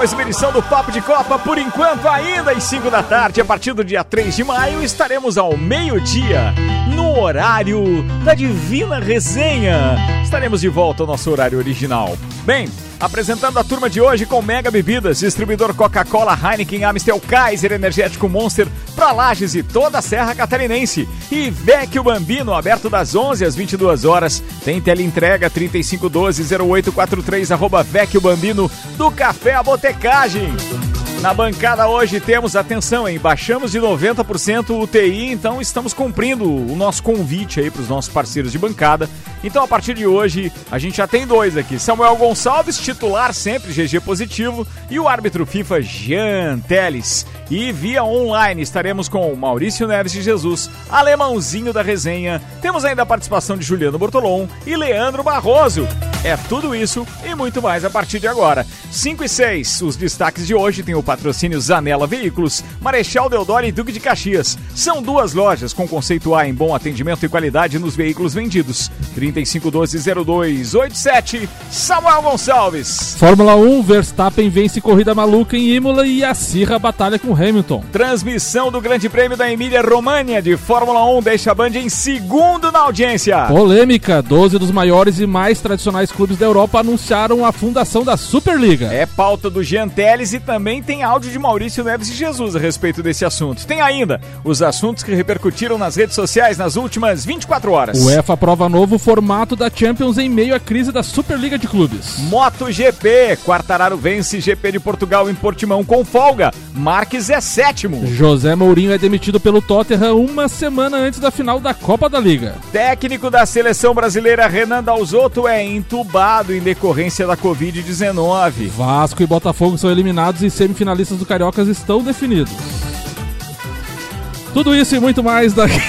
mais uma edição do Papo de Copa, por enquanto ainda às 5 da tarde. A partir do dia 3 de maio estaremos ao meio-dia, no horário da Divina Resenha. Estaremos de volta ao nosso horário original. Bem, Apresentando a turma de hoje com Mega Bebidas, distribuidor Coca-Cola, Heineken, Amstel, Kaiser, Energético Monster, para Lages e toda a Serra Catarinense. E Vecchio Bambino, aberto das 11 às 22 horas. Tem teleentrega 3512-0843, arroba Vecchio Bambino, do Café a Botecagem. Na bancada hoje temos, atenção, hein? Baixamos de 90% o TI, então estamos cumprindo o nosso convite aí para os nossos parceiros de bancada. Então, a partir de hoje, a gente já tem dois aqui: Samuel Gonçalves, titular sempre, GG positivo, e o árbitro FIFA Jean Teles. E via online estaremos com Maurício Neves de Jesus, alemãozinho da resenha. Temos ainda a participação de Juliano Bortolom e Leandro Barroso. É tudo isso e muito mais a partir de agora. 5 e 6, os destaques de hoje tem o patrocínio Zanela Veículos, Marechal Deodoro e Duque de Caxias. São duas lojas com conceito A em bom atendimento e qualidade nos veículos vendidos. 3512-0287, Samuel Gonçalves. Fórmula 1, Verstappen vence corrida maluca em Imola e acirra a batalha com Hamilton. Transmissão do Grande Prêmio da Emília România de Fórmula 1 deixa a Band em segundo na audiência. Polêmica, 12 dos maiores e mais tradicionais clubes da Europa anunciaram a fundação da Superliga. É pauta do Jean Teles e também tem áudio de Maurício Neves e Jesus a respeito desse assunto. Tem ainda os assuntos que repercutiram nas redes sociais nas últimas 24 horas. O UEFA aprova novo formato da Champions em meio à crise da Superliga de Clubes. MotoGP, Quartararo vence GP de Portugal em Portimão com folga. Marques é sétimo. José Mourinho é demitido pelo Tottenham uma semana antes da final da Copa da Liga. Técnico da seleção brasileira Renan Dalzotto é entubado em decorrência da Covid-19. Vasco e Botafogo são eliminados e semifinalistas do Cariocas estão definidos. Tudo isso e muito mais daqui.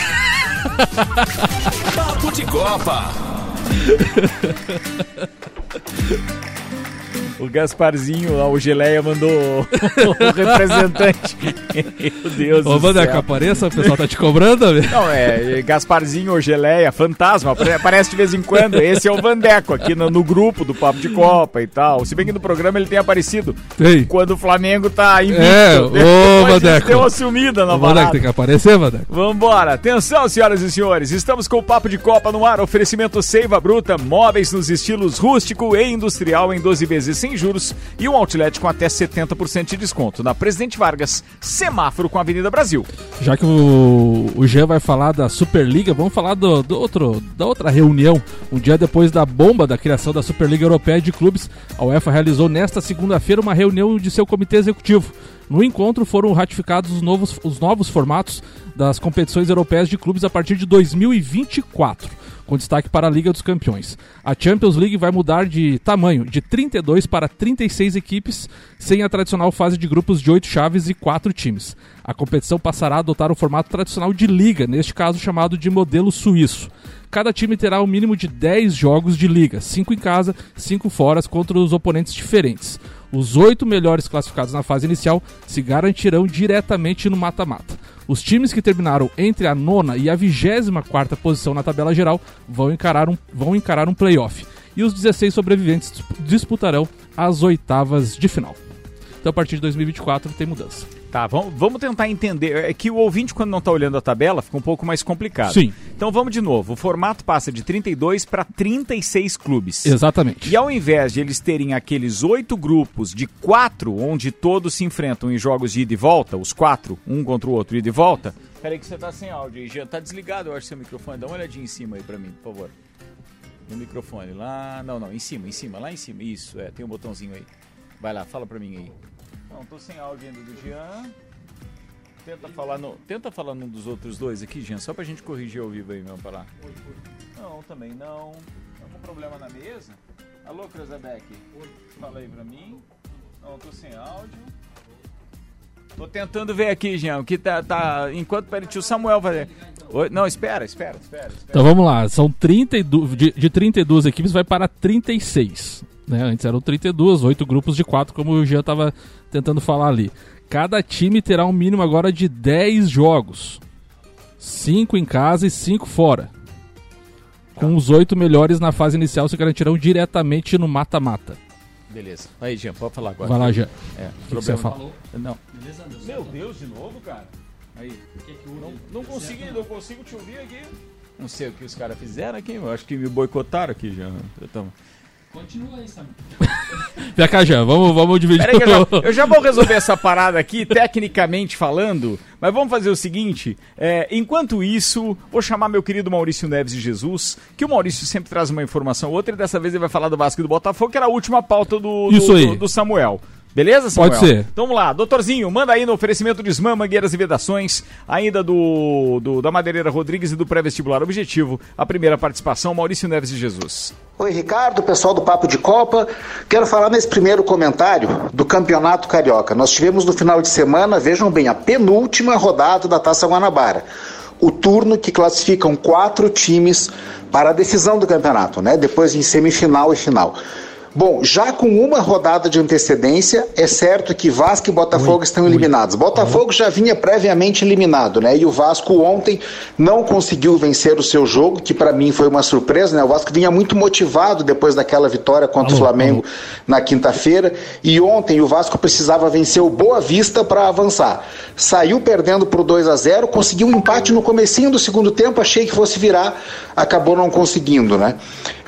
Papo de Copa. O Gasparzinho, lá, o Geleia, mandou o representante. Meu Deus Ô, do Vandeco, céu. apareça, o pessoal tá te cobrando. Não, é Gasparzinho ou Geleia, fantasma, apare- aparece de vez em quando. Esse é o Vandeco aqui no, no grupo do Papo de Copa e tal. Se bem que no programa ele tem aparecido Tem. quando o Flamengo tá invicto. É, ô, Vandeco. Deu uma sumida na O Vandeco tem que aparecer, Vandeco. Vambora! Atenção, senhoras e senhores! Estamos com o Papo de Copa no ar. Oferecimento Seiva Bruta, móveis nos estilos rústico e industrial em 12 vezes sem juros e um outlet com até 70% de desconto. Na Presidente Vargas, semáforo com a Avenida Brasil. Já que o, o Jean vai falar da Superliga, vamos falar do, do outro, da outra reunião. Um dia depois da bomba da criação da Superliga Europeia de Clubes, a UEFA realizou nesta segunda-feira uma reunião de seu comitê executivo. No encontro foram ratificados os novos, os novos formatos das competições europeias de clubes a partir de 2024, com destaque para a Liga dos Campeões. A Champions League vai mudar de tamanho, de 32 para 36 equipes, sem a tradicional fase de grupos de 8 chaves e 4 times. A competição passará a adotar o formato tradicional de liga, neste caso chamado de modelo suíço. Cada time terá um mínimo de 10 jogos de liga, 5 em casa, 5 fora, contra os oponentes diferentes. Os oito melhores classificados na fase inicial se garantirão diretamente no mata-mata. Os times que terminaram entre a nona e a vigésima quarta posição na tabela geral vão encarar um, vão encarar um playoff. E os 16 sobreviventes dis- disputarão as oitavas de final. Então a partir de 2024 tem mudança. Tá, vamos, vamos tentar entender. É que o ouvinte, quando não está olhando a tabela, fica um pouco mais complicado. Sim. Então vamos de novo. O formato passa de 32 para 36 clubes. Exatamente. E ao invés de eles terem aqueles oito grupos de quatro, onde todos se enfrentam em jogos de ida e volta, os quatro, um contra o outro, ida e volta. Peraí que você tá sem áudio aí, Jean. Tá desligado, eu acho, seu microfone. Dá uma olhadinha em cima aí pra mim, por favor. No microfone, lá... Não, não, em cima, em cima, lá em cima. Isso, é, tem um botãozinho aí. Vai lá, fala pra mim aí. Não, tô sem áudio ainda do Jean. Tenta falar, no, tenta falar num dos outros dois aqui, Jean, só pra gente corrigir ao vivo aí mesmo pra lá. Não, também não. Algum problema na mesa? Alô, Cruzebeck? Fala aí pra mim. Não, tô sem áudio. Tô tentando ver aqui, Jean, que tá. tá enquanto peraí, tio Samuel vai. Oi? Não, espera, espera, espera. espera. Então vamos lá, são 32, de, de 32 equipes vai para 36. Né? Antes eram 32, oito grupos de 4, como o Jean estava tentando falar ali. Cada time terá um mínimo agora de 10 jogos. 5 em casa e 5 fora. Com os oito melhores na fase inicial se garantirão diretamente no mata-mata. Beleza. Aí, Jean, pode falar agora. Vai lá, Jean. É, O que que você fala? Não. Meu Deus, de novo, cara? Aí. Não, não consigo, não consigo te ouvir aqui. Não sei o que os caras fizeram aqui, eu acho que me boicotaram aqui já. Então... Continua aí, Sam. Vem cá, Jean, vamos, vamos dividir. Peraí eu já, eu já vou resolver essa parada aqui, tecnicamente falando, mas vamos fazer o seguinte: é, enquanto isso, vou chamar meu querido Maurício Neves de Jesus, que o Maurício sempre traz uma informação ou outra, e dessa vez ele vai falar do Vasco e do Botafogo, que era a última pauta do, do, Isso aí. do- do Samuel. Beleza, Samuel? Pode ser. Então vamos lá, doutorzinho, manda aí no oferecimento de Smam, Mangueiras e Vedações, ainda do, do- da Madeireira Rodrigues e do pré-vestibular Objetivo, a primeira participação, Maurício Neves de Jesus. Oi, Ricardo, pessoal do Papo de Copa. Quero falar nesse primeiro comentário do Campeonato Carioca. Nós tivemos no final de semana, vejam bem, a penúltima rodada da Taça Guanabara. O turno que classificam quatro times para a decisão do campeonato, né? Depois em semifinal e final. Bom, já com uma rodada de antecedência, é certo que Vasco e Botafogo estão eliminados. Botafogo já vinha previamente eliminado, né? E o Vasco ontem não conseguiu vencer o seu jogo, que para mim foi uma surpresa, né? O Vasco vinha muito motivado depois daquela vitória contra Alô, o Flamengo na quinta-feira, e ontem o Vasco precisava vencer o Boa Vista para avançar. Saiu perdendo por 2 a 0, conseguiu um empate no comecinho do segundo tempo, achei que fosse virar, acabou não conseguindo, né?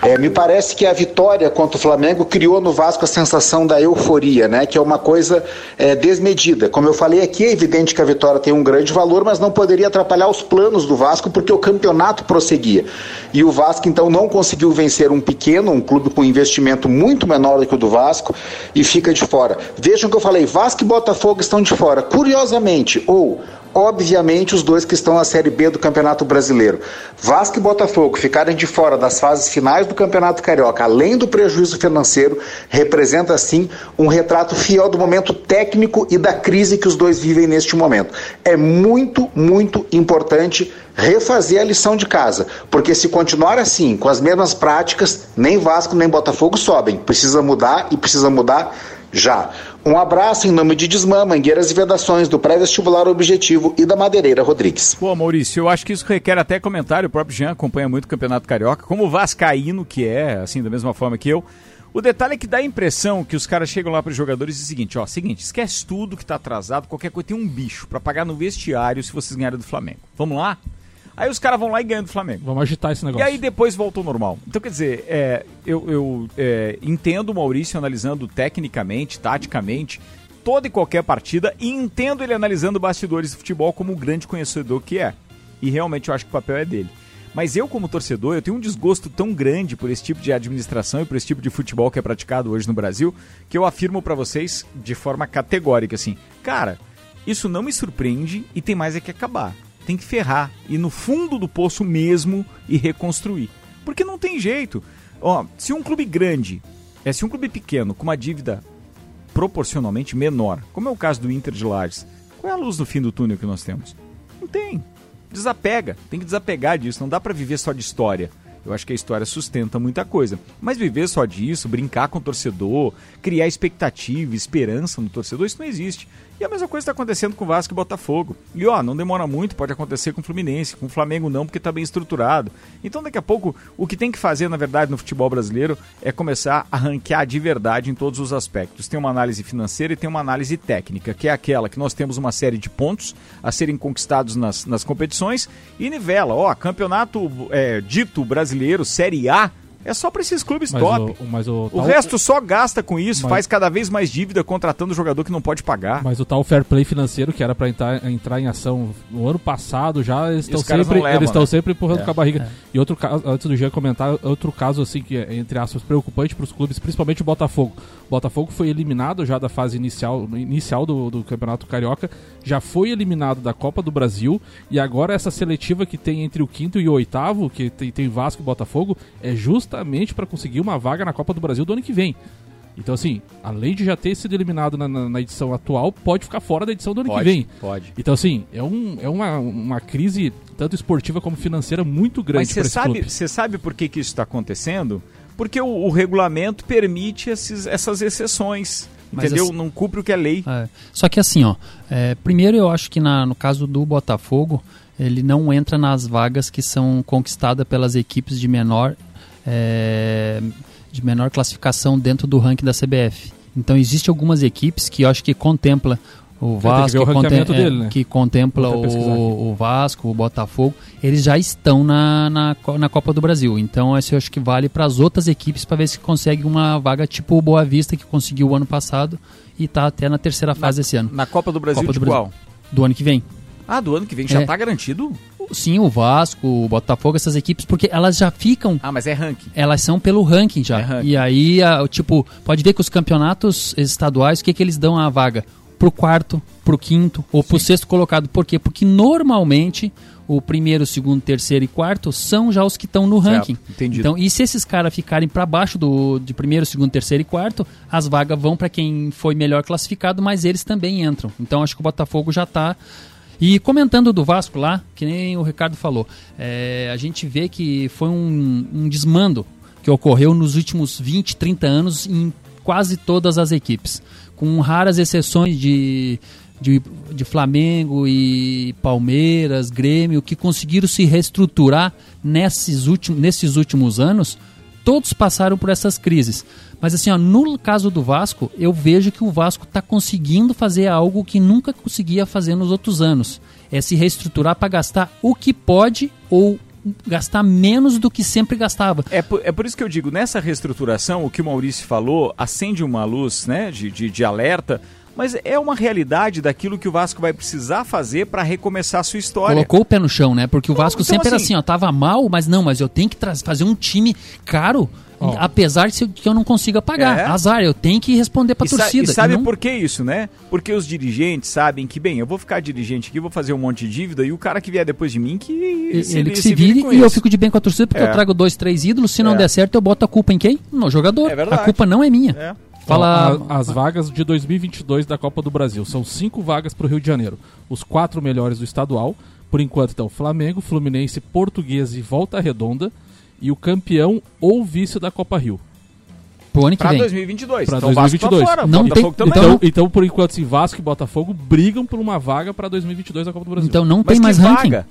É, me parece que a vitória contra o Flamengo criou no Vasco a sensação da euforia, né? Que é uma coisa é, desmedida. Como eu falei aqui, é evidente que a vitória tem um grande valor, mas não poderia atrapalhar os planos do Vasco, porque o campeonato prosseguia. E o Vasco, então, não conseguiu vencer um pequeno, um clube com investimento muito menor do que o do Vasco, e fica de fora. Vejam que eu falei, Vasco e Botafogo estão de fora. Curiosamente, ou obviamente os dois que estão na Série B do Campeonato Brasileiro. Vasco e Botafogo ficarem de fora das fases finais do Campeonato Carioca, além do prejuízo financeiro, representa sim um retrato fiel do momento técnico e da crise que os dois vivem neste momento. É muito, muito importante refazer a lição de casa, porque se continuar assim, com as mesmas práticas, nem Vasco nem Botafogo sobem. Precisa mudar e precisa mudar já. Um abraço em nome de Desmã, Mangueiras e Vedações, do Pré-Vestibular Objetivo e da Madeireira Rodrigues. Pô, Maurício, eu acho que isso requer até comentário. O próprio Jean acompanha muito o Campeonato Carioca, como o Vascaíno, que é, assim, da mesma forma que eu. O detalhe é que dá a impressão que os caras chegam lá para os jogadores e dizem o seguinte: ó, seguinte, esquece tudo que tá atrasado, qualquer coisa, tem um bicho para pagar no vestiário se vocês ganharem do Flamengo. Vamos lá? Aí os caras vão lá e ganham do Flamengo. Vamos agitar esse E negócio. aí depois volta ao normal. Então, quer dizer, é, eu, eu, é, entendo o Maurício analisando tecnicamente, taticamente, toda e qualquer partida, e entendo ele analisando bastidores de futebol como o grande conhecedor que é. E realmente eu acho que o papel é dele. Mas eu, como torcedor, eu tenho um desgosto tão grande por esse tipo de administração e por esse tipo de futebol que é praticado hoje no Brasil, que eu afirmo pra vocês de forma categórica assim, cara, isso não me surpreende e tem mais é que acabar. Tem que ferrar, ir no fundo do poço mesmo e reconstruir. Porque não tem jeito. Ó, se um clube grande, é se um clube pequeno com uma dívida proporcionalmente menor, como é o caso do Inter de Lages, qual é a luz no fim do túnel que nós temos? Não tem. Desapega, tem que desapegar disso, não dá pra viver só de história. Eu acho que a história sustenta muita coisa. Mas viver só disso, brincar com o torcedor, criar expectativa, esperança no torcedor, isso não existe. E a mesma coisa está acontecendo com o Vasco e Botafogo. E ó, não demora muito, pode acontecer com o Fluminense, com o Flamengo não, porque está bem estruturado. Então daqui a pouco, o que tem que fazer, na verdade, no futebol brasileiro é começar a ranquear de verdade em todos os aspectos. Tem uma análise financeira e tem uma análise técnica, que é aquela que nós temos uma série de pontos a serem conquistados nas, nas competições e nivela. Ó, campeonato é, dito brasileiro, Série A, é só para esses clubes Mas top. o, mas o, O tal- resto só gasta com isso, Mas- faz cada vez mais dívida contratando jogador que não pode pagar. Mas o tal fair play financeiro que era pra entrar, entrar em ação no ano passado já eles estão sempre levam, eles estão né? sempre empurrando É, com a barriga. E outro caso, antes do Jean comentar, outro caso assim que é entre aspas preocupante para os clubes, principalmente o Botafogo. Botafogo foi eliminado já da fase inicial, inicial do, do Campeonato Carioca, já foi eliminado da Copa do Brasil e agora essa seletiva que tem entre o quinto e o oitavo, que tem, tem Vasco e Botafogo, é justamente para conseguir uma vaga na Copa do Brasil do ano que vem. Então, assim, além de já ter sido eliminado na, na- na edição atual, pode ficar fora da edição do ano que vem. pode. Então, assim, é, um, é uma, uma crise tanto esportiva como financeira muito Mas grande você para esse sabe, você sabe por que, que isso está acontecendo? Porque o, o regulamento permite esses- essas exceções. Mas entendeu? assim- Não cumpre o que é lei. É. Só que assim, ó, é, primeiro eu acho que na- no caso do Botafogo, ele não entra nas vagas que são conquistadas pelas equipes de menor é, de menor classificação dentro do ranking da CBF. Então existe algumas equipes que eu acho que contempla o Vasco, o que, contem- ranqueamento é, dele, né? que contempla o, o Vasco, o Botafogo, eles já estão na, na, na Copa do Brasil. Então esse eu acho que vale para as outras equipes para ver se consegue uma vaga tipo o Boa Vista que conseguiu o ano passado e está até na terceira fase esse ano, Na Copa do Brasil Copa de do Brasil. qual? do ano que vem. Ah, do ano que vem já É. tá garantido? Sim, o Vasco, o Botafogo, essas equipes, porque elas já ficam Ah, mas é ranking. elas são pelo ranking já. É ranking. E aí, a- tipo, pode ver que os campeonatos estaduais, o que, que eles dão a vaga? Pro quarto, pro quinto ou pro sexto colocado. Por quê? Porque normalmente o primeiro, segundo, terceiro e quarto são já os que estão no Certo, ranking. entendido. Então, e se esses caras ficarem para baixo do de primeiro, segundo, terceiro e quarto, as vagas vão para quem foi melhor classificado, mas eles também entram. Então, acho que o Botafogo já tá e comentando do Vasco lá, que nem o Ricardo falou, é, a gente vê que foi um, um desmando que ocorreu nos últimos 20, 30 anos em quase todas as equipes, com raras exceções de, de, de Flamengo e Palmeiras, Grêmio, que conseguiram se reestruturar nesses, últimos nesses últimos anos. Todos passaram por essas crises. Mas assim, ó, no caso do Vasco, eu vejo que o Vasco está conseguindo fazer algo que nunca conseguia fazer nos outros anos. É se reestruturar para gastar o que pode ou gastar menos do que sempre gastava. É por, é por isso que eu digo, nessa reestruturação, o que o Maurício falou acende uma luz né, de, de, de alerta, mas é uma realidade daquilo que o Vasco vai precisar fazer para recomeçar a sua história. Colocou o pé no chão, né? Porque o Vasco então, sempre era assim- assim, ó, tava mal, mas não, mas eu tenho que fazer um time caro, Ó. apesar de que eu não consiga pagar. É. Azar, eu tenho que responder pra E, sa- torcida. e sabe não- por que isso, né? Porque os dirigentes sabem que, bem, eu vou ficar dirigente aqui, vou fazer um monte de dívida, e o cara que vier depois de mim, que Ele que se vire com e eu isso. fico de bem com a torcida porque É. eu trago dois, três ídolos. Se não É. der certo, eu boto a culpa em quem? No jogador. É verdade. a culpa não é minha. É. Fala. A- as vagas de 2022 da Copa do Brasil. São cinco vagas para o Rio de Janeiro. Os quatro melhores do estadual. Por enquanto, então, Flamengo, Fluminense, Portuguesa e Volta Redonda. E o campeão ou vice da Copa Rio. pro ano que Pra vem. 2022. Pra então o Vasco 2022. tá fora, Não tem-. Então, então, por enquanto, sim, Vasco e Botafogo brigam por uma vaga para 2022 da Copa do Brasil. Então não Mas tem mais ranking. vaga?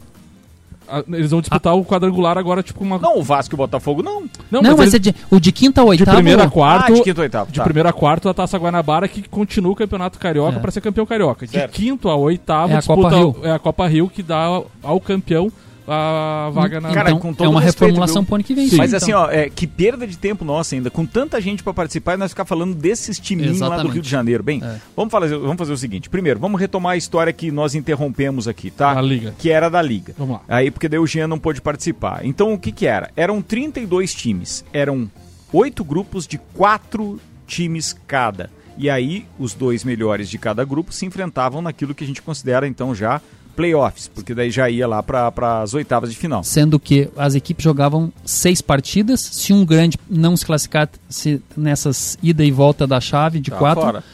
Ah, eles vão disputar o quadrangular agora, tipo uma. Não, o Vasco e o Botafogo não. Não, mas, eles- é de, o de quinta a de oitava. primeira a quarto. ah, de quinto a oitavo. De tá. primeiro a quarto a Taça Guanabara que continua o Campeonato Carioca É. para ser campeão carioca. De Certo. quinto a oitavo É a disputa Copa Rio. é a Copa Rio que dá ao, ao campeão a vaga na Cara, então, com todo é uma respeito, reformulação viu? pro ano que vem. Sim. Mas então. assim, ó, é, que perda de tempo nossa ainda, com tanta gente pra participar e nós ficar falando desses timinhos lá do. Rio de Janeiro. Bem, É. vamos, fazer, vamos fazer o seguinte. Primeiro, vamos retomar a história que nós interrompemos aqui, tá? Da Liga. Que era da Liga. Vamos lá. Aí, porque daí o Jean não pôde participar. Então, o que que era? Eram 32 times. Eram oito grupos de quatro times cada. E aí, os dois melhores de cada grupo se enfrentavam naquilo que a gente considera, então, já playoffs. Porque daí já ia lá para as oitavas de final. Sendo que as equipes jogavam seis partidas. Se um grande não se classificasse nessas ida e volta da chave de Tá quatro, fora.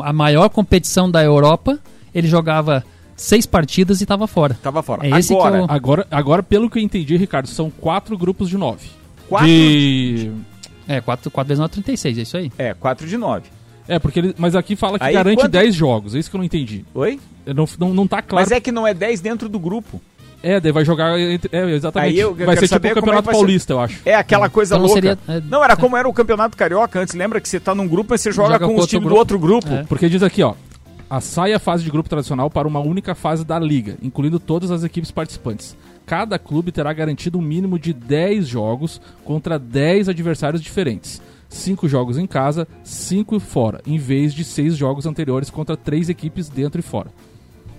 a maior competição da Europa, ele jogava seis partidas e estava fora. Tava fora. É esse que Agora, é o- Agora, agora, pelo que eu entendi, Ricardo, são quatro grupos de nove. quatro De... É, quatro, quatro vezes 9, 36, é isso aí. É, 4 de 9. É, porque ele... Mas aqui fala que Aí, garante quanto- 10 jogos. É isso que eu não entendi. Oi? Eu Não, não, não tá claro. Mas é que não é 10 dentro do grupo. É, daí vai jogar. entre- É, exatamente. Aí eu- eu vai ser tipo o é Campeonato ser. Paulista, eu acho. É aquela coisa Então não louca. seria- é- não, era como era o Campeonato Carioca antes. Lembra que você tá num grupo e você joga, Joga com com os times do outro grupo. É. Porque diz aqui, ó. A saia a fase de grupo tradicional para uma única fase da liga, incluindo todas as equipes participantes. Cada clube terá garantido um mínimo de 10 jogos contra 10 adversários diferentes. 5 jogos em casa, 5 fora, em vez de 6 jogos anteriores contra 3 equipes dentro e fora.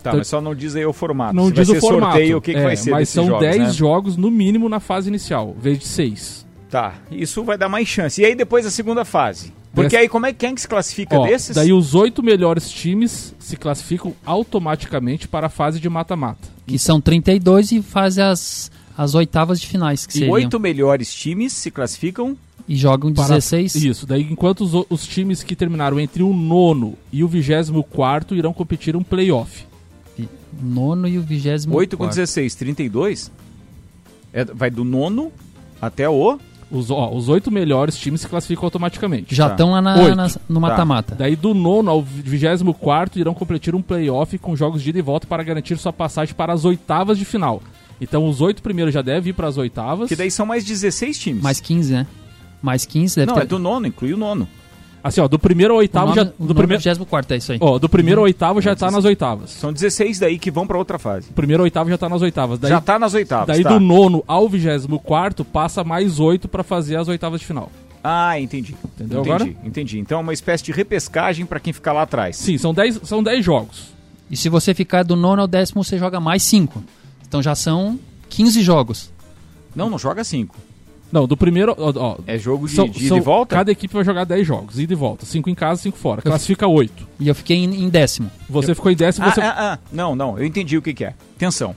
Tá, mas só não diz aí o formato. Não Se diz vai o ser formato. sorteio, o que, que é, vai ser mas são jogos, 10 né? jogos no mínimo na fase inicial, em vez de 6. Tá, isso vai dar mais chance. E aí depois a segunda fase? Porque aí como é quem que se classifica Ó, desses? daí os oito melhores times se classificam automaticamente para a fase de mata-mata. Que são 32 e faz as, as oitavas de finais, que E seriam. oito melhores times se classificam E jogam Para- 16. Isso, daí enquanto os, os times que terminaram entre o nono e o vigésimo quarto irão competir um playoff. Nono e o vigésimo 8 com quarto. 16, 32? É, vai do nono até o Os, ó, os oito melhores times se classificam automaticamente. Já Tá. estão lá na- na- no mata-mata. Daí do nono ao vigésimo quarto irão competir um playoff com jogos de ida e volta para garantir sua passagem para as oitavas de final. Então os oito primeiros já devem ir para as oitavas. Que daí são mais 16 times. Mais 15, né? Mais 15 deve Não, ter. é do nono, inclui o nono. Assim, ó, do primeiro ao o oitavo nome- já. o Do primeiro, 24 é isso aí. ó, do primeiro ao oitavo já tá nas oitavas. São 16 daí que vão pra outra fase. O primeiro ao oitavo já tá nas oitavas. Daí, Já tá nas oitavas. daí tá. do nono ao vigésimo quarto passa mais oito para fazer as oitavas de final. Ah, entendi. Entendeu entendi, agora? Entendi. Então é uma espécie de repescagem pra quem ficar lá atrás. Sim, são dez, são dez jogos. E se você ficar do nono ao décimo, você joga mais 5. Então já são 15 jogos. Não, não joga 5. Não, do primeiro. Ó, ó, É jogo de, são- de ida são- e volta? Cada equipe vai jogar 10 jogos, ida e volta. Cinco em casa, cinco fora. Classifica oito. E eu fiquei em, em décimo. Você ficou em décimo, Ah, você. ah, ah. Não, não, eu entendi o que, que é. Atenção.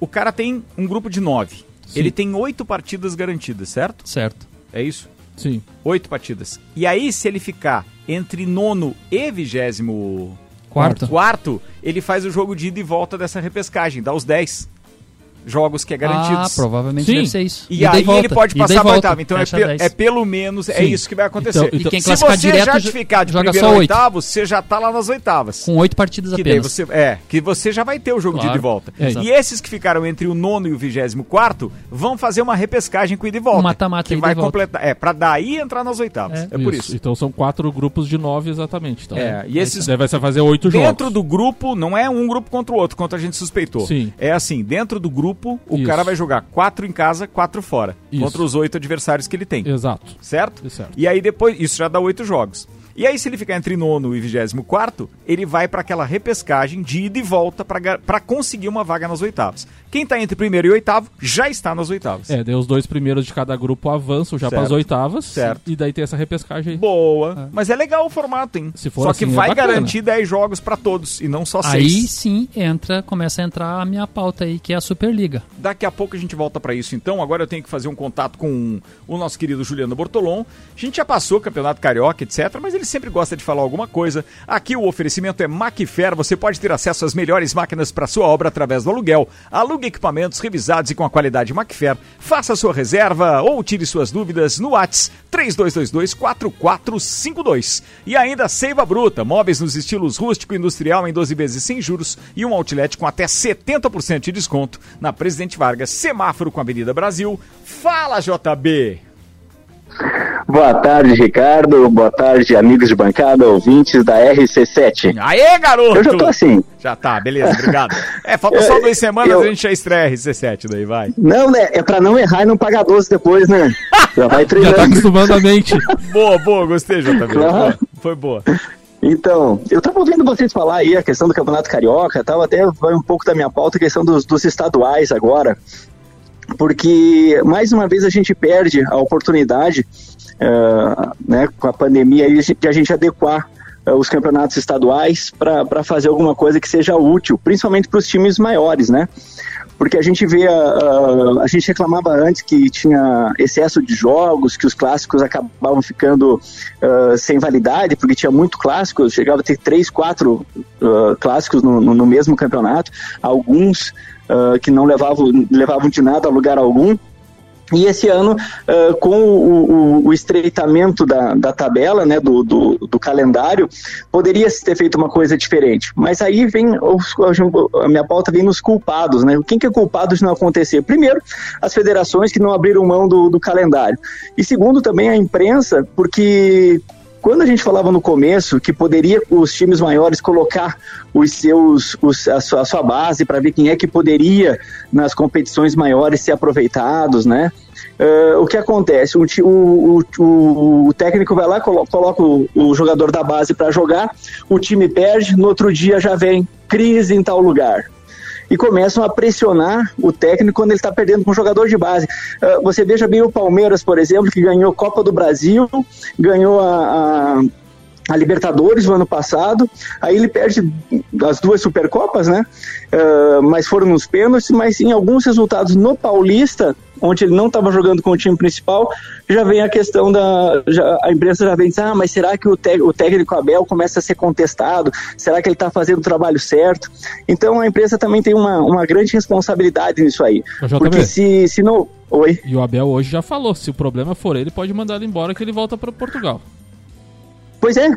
O cara tem um grupo de nove. Sim. Ele tem oito partidas garantidas, certo? Certo. É isso? Sim. Oito partidas. E aí, se ele ficar entre nono e vigésimo Quarto. quarto, ele faz o jogo de ida e volta dessa repescagem, dá os 10 jogos que é Ah, garantidos. provavelmente Sim. deve ser isso. E Ida aí volta. ele pode passar e pra volta. oitava. Então é, Fecha pe- 10. é pelo menos, é Sim. isso que vai acontecer. Então- E então- quem Se você direto já ficar de primeiro 8. oitavo, você já tá lá nas oitavas. Com 8 partidas Que apenas. você, é, que você já vai ter o jogo de Claro. ida e volta. É. E esses que ficaram entre o nono e o vigésimo quarto vão fazer uma repescagem com ida e volta. Um mata-mata que vai e volta. completar. É, pra daí entrar nas oitavas. É, É. por isso. Então são quatro grupos de nove exatamente. Então, É, e esses ser fazer oito Dentro jogos. do grupo, não é um grupo contra o outro, quanto a gente suspeitou. Sim. É assim, dentro do grupo, o Isso. cara vai jogar quatro em casa, quatro fora. Isso. Contra os oito adversários que ele tem. Exato. Certo? Certo. E aí depois, isso já dá oito jogos. E aí, se ele ficar entre nono e vigésimo quarto, ele vai para aquela repescagem de ida e volta para conseguir uma vaga nas oitavas. Quem tá entre primeiro e oitavo já está nas oitavas. É, daí os dois primeiros de cada grupo avançam já para as oitavas. Certo. E daí tem essa repescagem aí. Boa. Mas é legal o formato, hein? Se for Só assim, que é vai bacana. garantir 10 jogos para todos e não só Aí seis. sim entra, começa a entrar a minha pauta aí, que é a Superliga. Daqui a pouco a gente volta para isso então. Agora eu tenho que fazer um contato com o nosso querido Juliano Bortolom. A gente já passou Campeonato Carioca, etc, mas ele sempre gosta de falar alguma coisa. Aqui o oferecimento é Macfer. Você pode ter acesso às melhores máquinas para sua obra através do aluguel. Alugue equipamentos revisados e com a qualidade Macfer. Faça sua reserva ou tire suas dúvidas no Whats 3222-4452. E ainda Seiva Bruta, móveis nos estilos rústico e industrial em 12 vezes sem juros e um outlet com até 70% de desconto na Presidente Vargas, semáforo com a Avenida Brasil. Fala, JB! Boa tarde, Ricardo. Boa tarde, amigos de bancada, ouvintes da RC7. Aê, garoto! Eu já tô assim. Já tá, beleza, obrigado. É, falta só duas semanas eu- a gente já estreia RC7 daí, vai. Não, né? É pra não errar e não pagar 12 depois, né? Já vai Já tá treinando. acostumando a mente. Boa, boa, gostei, JB. Boa, Foi boa. Então, eu tava ouvindo vocês falar aí a questão do Campeonato Carioca, tava até vai um pouco da minha pauta a questão dos, dos estaduais agora, porque mais uma vez a gente perde a oportunidade, eh, né, com a pandemia de a gente adequar eh, os campeonatos estaduais para fazer alguma coisa que seja útil, principalmente para os times maiores, né? Porque a gente vê, a, a, a gente reclamava antes que tinha excesso de jogos, que os clássicos acabavam ficando ah, sem validade, porque tinha muito clássico, chegava a ter três, quatro ah, clássicos no, no- no mesmo campeonato, alguns ah, que não levavam, levavam de nada a lugar algum. E esse ano, ah, com o, o- o estreitamento da, da tabela, né, do, do, do calendário, poderia se ter feito uma coisa diferente. Mas aí vem, os- a minha pauta vem nos culpados, né? Quem que é culpado de não acontecer? Primeiro, as federações que não abriram mão do, do calendário. E segundo, também a imprensa, porque quando a gente falava no começo que poderia os times maiores colocar os seus os- a, sua, a sua base para ver quem é que poderia nas competições maiores ser aproveitados, né? Eh, o que acontece? O, o- o- o- técnico vai lá, colo- coloca o, o jogador da base para jogar, o time perde, no outro dia já vem crise em tal lugar e começam a pressionar o técnico quando ele está perdendo com um jogador de base. Ah, você veja bem o Palmeiras, por exemplo, que ganhou Copa do Brasil, ganhou a, a, a Libertadores no ano passado, aí ele perde as duas Supercopas, né? Ah, mas foram nos pênaltis, mas em alguns resultados no Paulista onde ele não estava jogando com o time principal, já vem a questão da. Já, a imprensa já vem dizer, ah, mas será que o, te, o técnico Abel começa a ser contestado? Será que ele está fazendo o trabalho certo? Então a imprensa também tem uma, uma grande responsabilidade nisso aí. Porque se, se não. Oi? E o Abel hoje já falou: se o problema for ele, pode mandar ele embora que ele volta para Portugal. Pois é.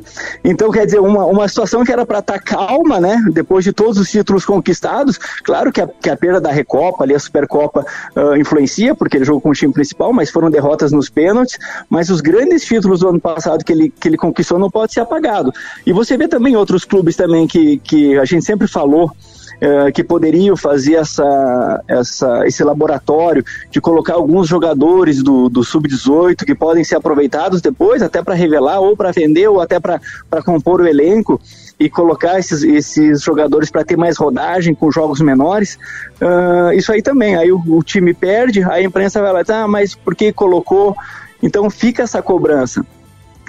Então, quer dizer, uma, uma situação que era para estar tá calma, né? Depois de todos os títulos conquistados. Claro que a, que a perda da Recopa, ali a Supercopa, uh, influencia, porque ele jogou com o time principal, mas foram derrotas nos pênaltis. Mas os grandes títulos do ano passado que ele, que ele conquistou não pode ser apagado. E você vê também outros clubes também que, que a gente sempre falou é, que poderiam fazer essa, essa, esse laboratório de colocar alguns jogadores do, do sub-18 que podem ser aproveitados depois, até para revelar, ou para vender, ou até para compor o elenco e colocar esses, esses jogadores para ter mais rodagem com jogos menores. Uh, isso aí também. Aí o, o, time perde, a imprensa vai lá, ah, mas por que colocou? Então fica essa cobrança.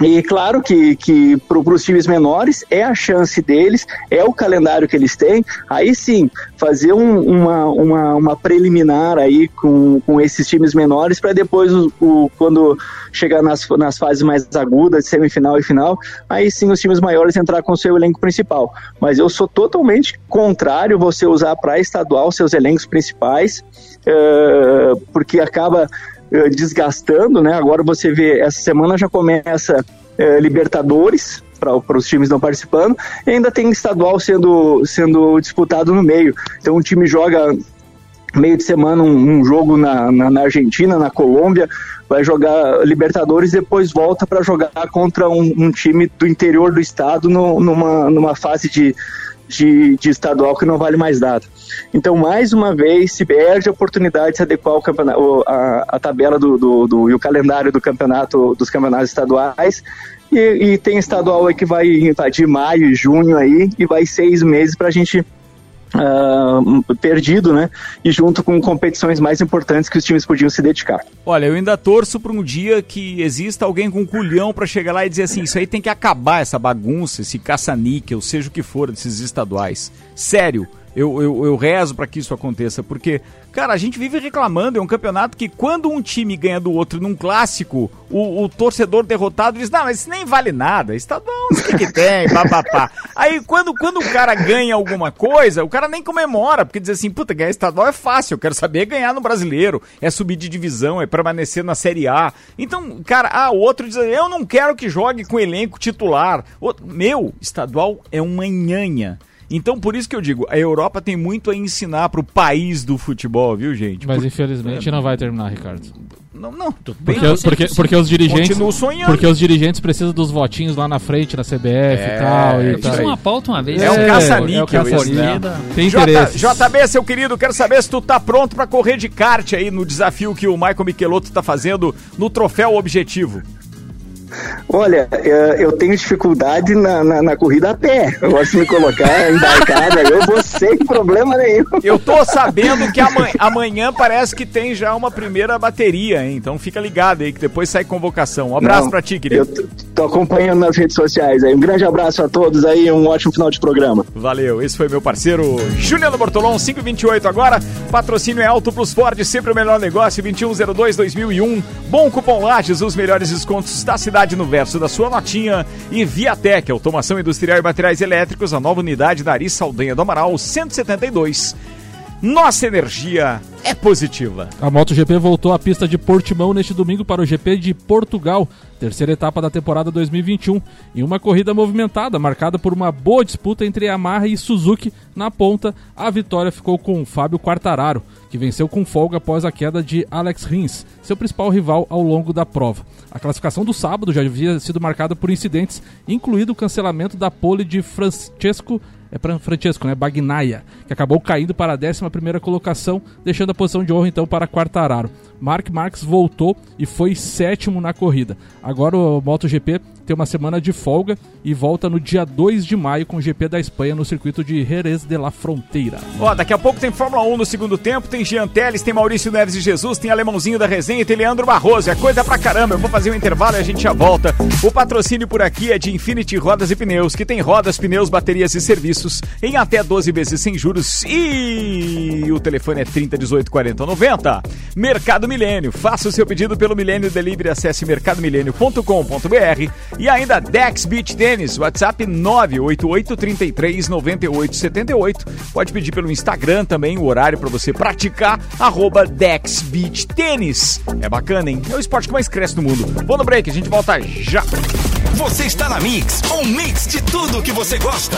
E claro que, que para os times menores é a chance deles, é o calendário que eles têm. Aí sim, fazer um, uma, uma, uma, preliminar aí com, com esses times menores para depois, o, o, quando chegar nas, nas fases mais agudas, semifinal e final, aí sim os times maiores entrar com o seu elenco principal. Mas eu sou totalmente contrário você usar para estadual seus elencos principais, uh, porque acaba eh, desgastando, né? Agora você vê, essa semana já começa uh, Libertadores, para os times não participando, e ainda tem estadual sendo, sendo disputado no meio. Então o time joga meio de semana um, um jogo na, na, na, Argentina, na Colômbia, vai jogar Libertadores depois volta para jogar contra um, um, time do interior do estado no, numa, numa fase de, de, de, estadual que não vale mais nada. Então, mais uma vez, se perde a oportunidade de se adequar a, a tabela do, do, do, e o calendário do campeonato, dos campeonatos estaduais. E, e tem estadual aí que vai invadir maio e junho aí, e vai seis meses para a gente Uh, perdido, né? E junto com competições mais importantes que os times podiam se dedicar. Olha, eu ainda torço para um dia que exista alguém com culhão para chegar lá e dizer assim: isso aí tem que acabar, essa bagunça, esse caça-níquel, seja o que for desses estaduais. Sério, eu, eu, eu rezo para que isso aconteça, porque, cara, a gente vive reclamando, é um campeonato que quando um time ganha do outro num clássico, o, o torcedor derrotado diz, não, mas isso nem vale nada, estadual, o que, que tem, papapá. Aí quando, quando o cara ganha alguma coisa, o cara nem comemora, porque diz assim, puta, ganhar estadual é fácil, eu quero saber ganhar no brasileiro, é subir de divisão, é permanecer na Série A. Então, cara, ah, o outro diz, eu não quero que jogue com elenco titular. meu, estadual é uma nhanha. Então, por isso que eu digo, a Europa tem muito a ensinar pro país do futebol, viu, gente? Mas por... infelizmente é... não vai terminar, Ricardo. Não, não, porque, porque, porque, os dirigentes porque os dirigentes precisam dos votinhos lá na frente na CBF é, e tal. E eu fiz uma pauta uma vez. É, é um caça-níquel. É caça né? Tem interesse. JB, seu querido, quero saber se tu tá pronto para correr de kart aí no desafio que o Michael Michelotto tá fazendo no Troféu Objetivo. Olha, é, eu tenho dificuldade na, na, na, corrida a pé. Eu gosto de me colocar embarcada, eu vou sem problema nenhum. Eu tô sabendo que amanhã, amanhã, parece que tem já uma primeira bateria, hein? Então fica ligado aí que depois sai convocação. Um abraço Não, pra ti, querido. Eu tô acompanhando nas redes sociais aí. Um grande abraço a todos aí, um ótimo final de programa. Valeu, esse foi meu parceiro Juliano Bortolom, 528 agora. Patrocínio é Alto Plus Ford, sempre o melhor negócio, 2102 2001. Bom cupom Lages, os melhores descontos da cidade no verso da sua notinha. E Viatec, automação industrial e materiais elétricos, a nova unidade da Ari Saldanha do Amaral, 172. Nossa energia é positiva. A MotoGP voltou à pista de Portimão neste domingo para o GP de Portugal, terceira etapa da temporada 2021, em uma corrida movimentada, marcada por uma boa disputa entre Yamaha e Suzuki. Na ponta, a vitória ficou com Fábio Quartararo, que venceu com folga após a queda de Alex Rins, seu principal rival ao longo da prova. A classificação do sábado já havia sido marcada por incidentes, incluído o cancelamento da pole de Francesco é para Francesco, né? Bagnaia, que acabou caindo para a 11 colocação, deixando a posição de honra então para Quartararo. Mark Marques voltou e foi sétimo na corrida. Agora o MotoGP tem uma semana de folga e volta no dia 2 de maio com o GP da Espanha no circuito de Jerez de la Fronteira. Ó, daqui a pouco tem Fórmula 1 no segundo tempo, tem Jean Teles, tem Maurício Neves e Jesus, tem Alemãozinho da Resenha e tem Leandro Barroso. É coisa pra caramba. Eu vou fazer um intervalo e a gente já volta. O patrocínio por aqui é de Infinity Rodas e Pneus, que tem rodas, pneus, baterias e serviços em até 12 vezes sem juros. E o telefone é 30 18 40 90. Mercado Milênio. Faça o seu pedido pelo Milênio Delivery, acesse mercadomilênio.com.br e ainda Dex Beach Tênis, WhatsApp 988 33 98 78. Pode pedir pelo Instagram também o horário para você praticar, arroba Dex Beach Tênis. É bacana, hein? É o esporte que mais cresce no mundo. Vou no break, a gente volta já. Você está na Mix, um mix de tudo que você gosta.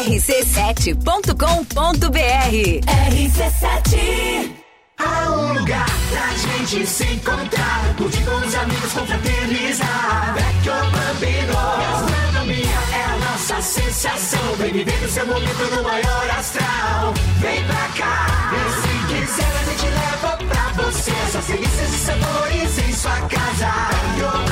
rc7.com.br RC7 Há um lugar pra gente se encontrar, curtir com os amigos, confraternizar. Vecchio Bambino, gastronomia é a nossa sensação. Vem viver o seu momento no maior astral. Vem pra cá, e se quiser a gente leva pra você essas delícias e sabores em sua casa. Vecchio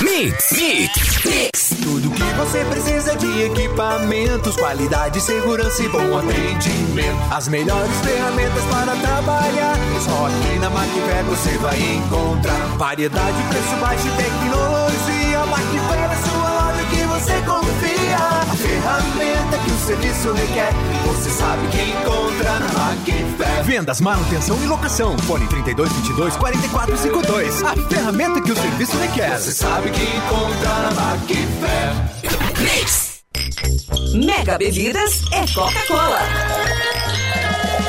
Mix, Mix, Mix. Tudo que você precisa de equipamentos, qualidade, segurança e bom atendimento. As melhores ferramentas para trabalhar. Só aqui na Macfair você vai encontrar variedade, preço baixo e tecnologia. Macfair é sua loja que você confia. A ferramenta que o serviço requer, você sabe que encontra na Macfair. Vendas, manutenção e locação. Fone 3222 4452. A ferramenta que o serviço requer. Você sabe que encontra na. Mix. Mega Bebidas é Coca-Cola.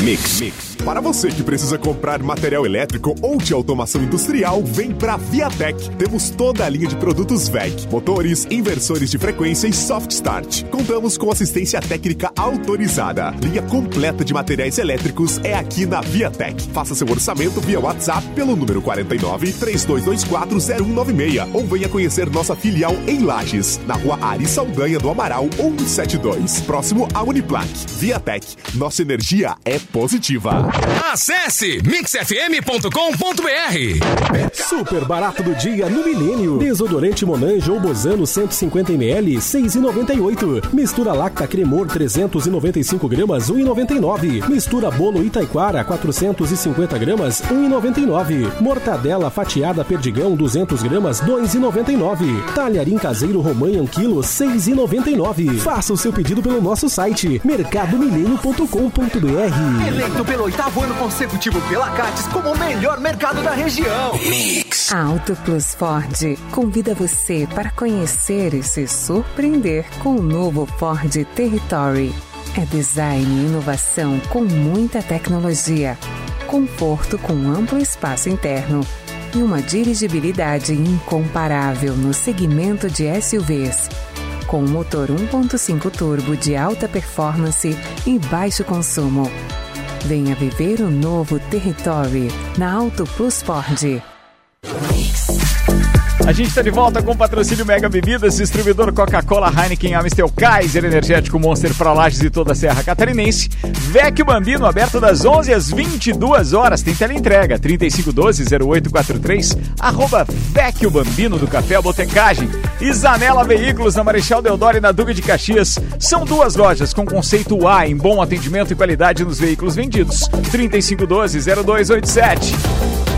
Mix. Mix. Para você que precisa comprar material elétrico ou de automação industrial, vem pra Viatec. Temos toda a linha de produtos VEC, motores, inversores de frequência e soft start. Contamos com assistência técnica autorizada. Linha completa de materiais elétricos é aqui na Viatec. Faça seu orçamento via WhatsApp pelo número 49 3224 0196 ou venha conhecer nossa filial em Lages, na rua Ari Saldanha do Amaral 172, próximo à Uniplac. Viatec. Nossa energia é positiva. Acesse mixfm.com.br. Super barato do dia no Milênio. Desodorante Monange ou Bozano 150ml, 6,98. Mistura Lacta Cremor 395 gramas, 1,99. Mistura Bolo Itaiquara 450 gramas, 1,99. Mortadela fatiada Perdigão 200 gramas, 2,99. Talharim caseiro Romanha 1 kg, 6,99. Faça o seu pedido pelo nosso site mercadomilênio.com.br. Eleito pelo oitavo ano consecutivo pela Cates como o melhor mercado da região. A Auto Plus Ford convida você para conhecer e se surpreender com o novo Ford Territory. É design e inovação com muita tecnologia, conforto com amplo espaço interno e uma dirigibilidade incomparável no segmento de SUVs. Com motor 1.5 turbo de alta performance e baixo consumo. Venha viver o novo Territory na Auto Plus Ford. A gente está de volta com o patrocínio Mega Bebidas, distribuidor Coca-Cola, Heineken, Amstel, Kaiser, Energético Monster para Lages e toda a Serra Catarinense. Vecchio Bambino, aberto das 11 às 22 horas, tem teleentrega, 3512-0843, arroba Vecchio Bambino do Café Botecagem. Zanela Veículos, na Marechal Deodoro e na Duga de Caxias. São duas lojas com conceito A em bom atendimento e qualidade nos veículos vendidos. 3512-0287.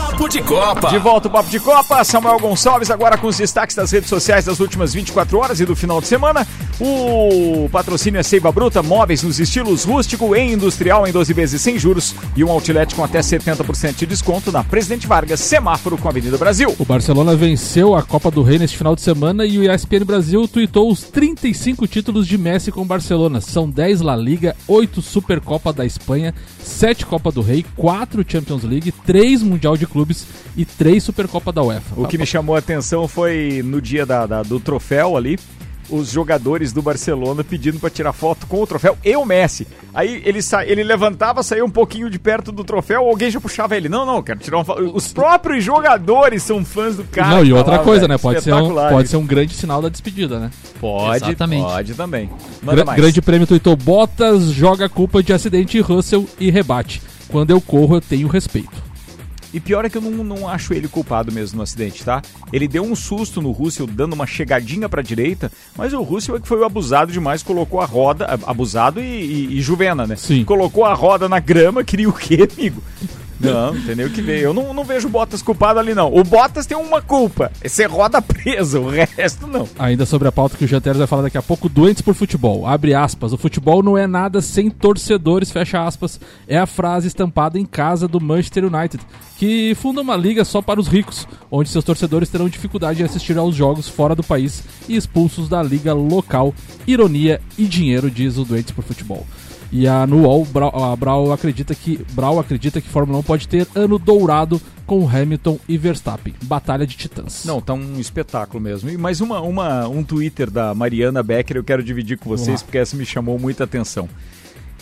Papo de Copa. De volta o Papo de Copa, Samuel Gonçalves agora com os destaques das redes sociais das últimas 24 horas e do final de semana. O patrocínio é Seiva Bruta, móveis nos estilos rústico e industrial em 12 vezes sem juros e um outlet com até 70% de desconto na Presidente Vargas, semáforo com a Avenida Brasil. O Barcelona venceu a Copa do Rei neste final de semana e o ESPN Brasil tweetou os 35 títulos de Messi com o Barcelona. São 10 La Liga, 8 Supercopa da Espanha, 7 Copa do Rei, 4 Champions League, 3 Mundial de Clubes e 3 Supercopa da UEFA. O que me chamou a atenção foi no dia da, da- do troféu ali, os jogadores do Barcelona pedindo para tirar foto com o troféu e o Messi. Aí ele, sa ele levantava, saía um pouquinho de perto do troféu, alguém já puxava ele. Não, não, eu quero tirar uma foto. Os próprios jogadores são fãs do cara. Não, e tá outra lá, coisa, velho. né? Pode ser, um, pode ser um grande sinal da despedida, né? Pode, Exatamente. pode também. Manda Gra- mais. grande prêmio tweetou Bottas joga a culpa de acidente em Russell e rebate. Quando eu corro, eu tenho respeito. E pior é que eu não, não acho ele culpado mesmo no acidente, tá? Ele deu um susto no Russell dando uma chegadinha pra direita, mas o Russell é que foi o abusado demais, colocou a roda, a- abusado e, e, e Juvena, né? Sim. Colocou a roda na grama, queria o quê, amigo? Não, entendeu que ver. Eu não, não vejo o Bottas culpado ali, não. O Bottas tem uma culpa, ser roda presa, o resto não. Ainda sobre a pauta que o Jean Teres vai falar daqui a pouco, doentes por futebol. Abre aspas, o futebol não é nada sem torcedores, fecha aspas. É a frase estampada em casa do Manchester United, que funda uma liga só para os ricos, onde seus torcedores terão dificuldade em assistir aos jogos fora do país e expulsos da liga local. Ironia e dinheiro, diz o doentes por futebol. E a no UOL, Brau, a Brau acredita que Brau acredita que Fórmula 1 pode ter ano dourado com Hamilton e Verstappen. Batalha de titãs. Não, tá um espetáculo mesmo. E mais uma, uma, um Twitter da Mariana Becker eu quero dividir com vocês, porque essa me chamou muita atenção.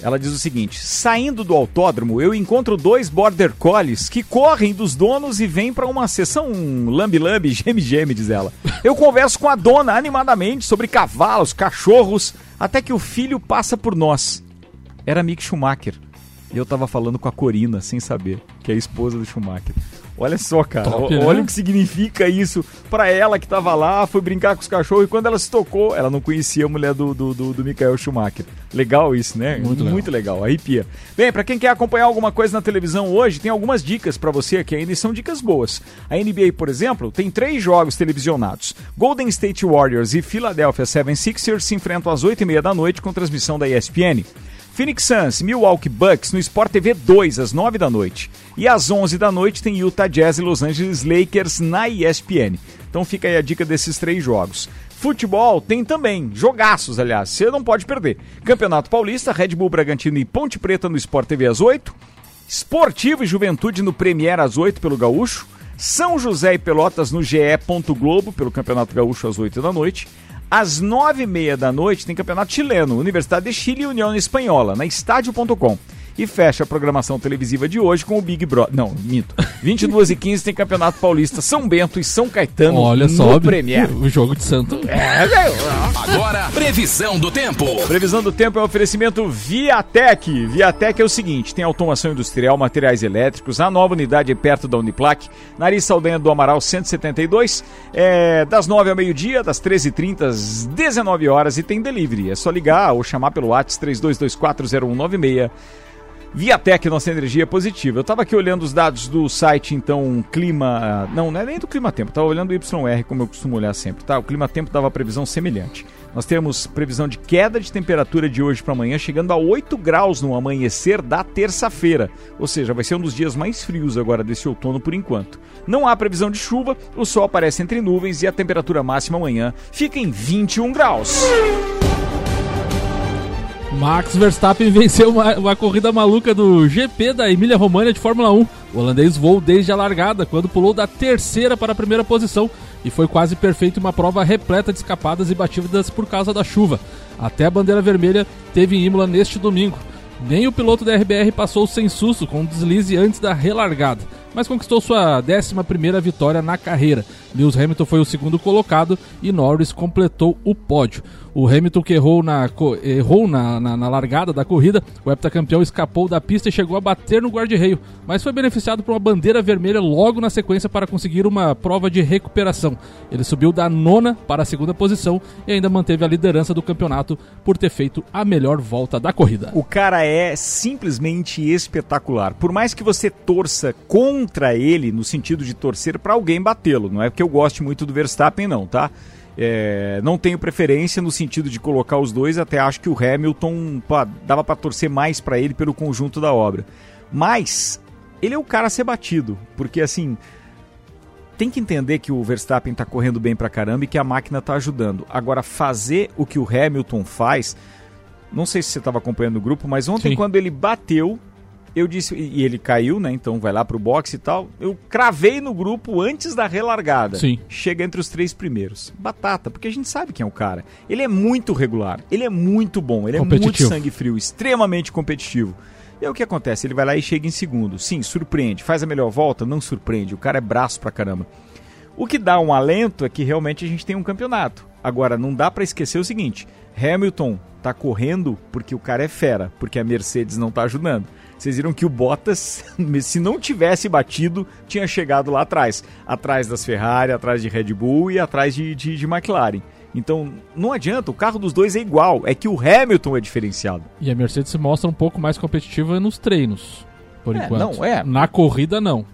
Ela diz o seguinte: saindo do autódromo, eu encontro dois border collies que correm dos donos e vêm para uma sessão lambi-lambi, geme-geme, diz ela. Eu converso com a dona animadamente sobre cavalos, cachorros, até que o filho passa por nós. Era Mick Schumacher. E eu tava falando com a Corina, sem saber, que é a esposa do Schumacher. Olha só, cara. Top, o- né? Olha o que significa isso pra ela que tava lá, foi brincar com os cachorros e quando ela se tocou, ela não conhecia a mulher do, do, do, do Michael Schumacher. Legal isso, né? Muito legal. legal. Arrepia. Bem, pra quem quer acompanhar alguma coisa na televisão hoje, tem algumas dicas pra você que ainda são dicas boas. A NBA, por exemplo, tem três jogos televisionados. Golden State Warriors e Philadelphia 76ers se enfrentam às 8h30 da noite com transmissão da ESPN. Phoenix Suns, Milwaukee Bucks no Sport TV 2 às 9 da noite. E às 11 da noite tem Utah Jazz e Los Angeles Lakers na ESPN. Então fica aí a dica desses três jogos. Futebol tem também, jogaços, aliás, você não pode perder. Campeonato Paulista, Red Bull Bragantino e Ponte Preta no Sport TV às 8. Esportivo e Juventude no Premier às 8 pelo Gaúcho. São José e Pelotas no GE. Globo pelo Campeonato Gaúcho às 8 da noite. Às nove e meia da noite tem Campeonato Chileno, Universidade de Chile e União Espanhola, na estádio.com. E fecha a programação televisiva de hoje com o Big Brother. Não, minto. 22 e 15 tem Campeonato Paulista São Bento e São Caetano Olha no só, Premier. o jogo de santo. É, velho. Agora, previsão do tempo. Previsão do tempo é um oferecimento Viatec. Viatec é o seguinte: tem automação industrial, materiais elétricos, a nova unidade é perto da Uniplac, Nariz Saldanha do Amaral 172, é, das 9 ao meio-dia, das 13h30 às 19 horas e tem delivery. É só ligar ou chamar pelo WhatsApp 32240196. Viatec, nossa energia positiva. Eu estava aqui olhando os dados do site, então, clima. Não, não é nem do clima tempo, estava olhando o YR, como eu costumo olhar sempre, tá? O clima tempo dava previsão semelhante. Nós temos previsão de queda de temperatura de hoje para amanhã, chegando a 8 graus no amanhecer da terça-feira. Ou seja, vai ser um dos dias mais frios agora desse outono por enquanto. Não há previsão de chuva, o sol aparece entre nuvens e a temperatura máxima amanhã fica em 21 graus. Max Verstappen venceu uma, uma, corrida maluca do GP da Emília Romagna de Fórmula 1. O holandês voou desde a largada, quando pulou da terceira para a primeira posição e foi quase perfeito uma prova repleta de escapadas e batidas por causa da chuva. Até a bandeira vermelha teve em Imola neste domingo. Nem o piloto da RBR passou sem susto com um deslize antes da relargada, mas conquistou sua 11 vitória na carreira. Lewis Hamilton foi o segundo colocado e Norris completou o pódio. O Hamilton que errou na, errou na, na, na largada da corrida, o heptacampeão escapou da pista e chegou a bater no guarda-reio, mas foi beneficiado por uma bandeira vermelha logo na sequência para conseguir uma prova de recuperação. Ele subiu da nona para a segunda posição e ainda manteve a liderança do campeonato por ter feito a melhor volta da corrida. O cara é simplesmente espetacular. Por mais que você torça contra ele, no sentido de torcer para alguém batê-lo, não é porque eu goste muito do Verstappen, não, tá? É, não tenho preferência no sentido de colocar os dois, até acho que o Hamilton pá, dava para torcer mais para ele pelo conjunto da obra. Mas ele é o cara a ser batido, porque assim, tem que entender que o Verstappen tá correndo bem pra caramba e que a máquina tá ajudando. Agora, fazer o que o Hamilton faz, não sei se você estava acompanhando o grupo, mas ontem, Sim. quando ele bateu, eu disse, e ele caiu, né? Então vai lá pro boxe e tal. Eu cravei no grupo antes da relargada. Sim. Chega entre os três primeiros. Batata, porque a gente sabe quem é o cara. Ele é muito regular, ele é muito bom, ele é muito sangue frio, extremamente competitivo. E aí o que acontece? Ele vai lá e chega em segundo. Sim, surpreende. Faz a melhor volta? Não surpreende. O cara é braço pra caramba. O que dá um alento é que realmente a gente tem um campeonato. Agora, não dá para esquecer o seguinte: Hamilton tá correndo porque o cara é fera, porque a Mercedes não tá ajudando. Vocês viram que o Bottas, se não tivesse batido, tinha chegado lá atrás. Atrás das Ferrari, atrás de Red Bull e atrás de, de, de McLaren. Então, não adianta, o carro dos dois é igual, é que o Hamilton é diferenciado. E a Mercedes se mostra um pouco mais competitiva nos treinos, por é, enquanto. Não, é. Na corrida, não.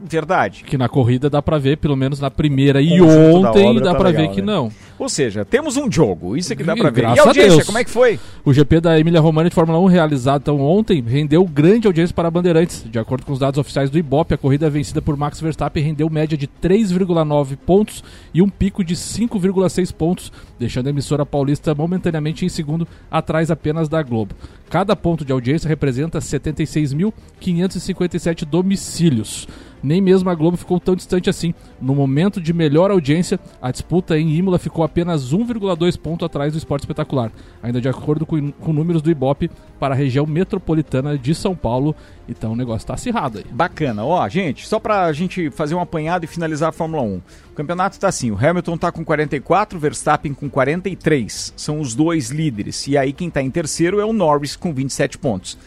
Verdade. Que na corrida dá pra ver, pelo menos na primeira e ontem dá tá pra legal, ver que né? não. Ou seja, temos um jogo, isso é que dá pra ver. E a audiência, a Deus. como é que foi? O GP da Emília Romagna de Fórmula 1 realizado então, ontem rendeu grande audiência para Bandeirantes. De acordo com os dados oficiais do Ibope, a corrida vencida por Max Verstappen rendeu média de 3,9 pontos e um pico de 5,6 pontos, deixando a emissora paulista momentaneamente em segundo, atrás apenas da Globo. Cada ponto de audiência representa 76.557 domicílios nem mesmo a Globo ficou tão distante assim. No momento de melhor audiência, a disputa em Imola ficou apenas 1,2 ponto atrás do Esporte Espetacular, ainda de acordo com, com números do Ibope para a região metropolitana de São Paulo. Então o negócio está acirrado aí. Bacana. Ó, gente, só para a gente fazer um apanhado e finalizar a Fórmula 1. O campeonato está assim, o Hamilton está com 44, Verstappen com 43. São os dois líderes. E aí quem está em terceiro é o Norris com 27 pontos.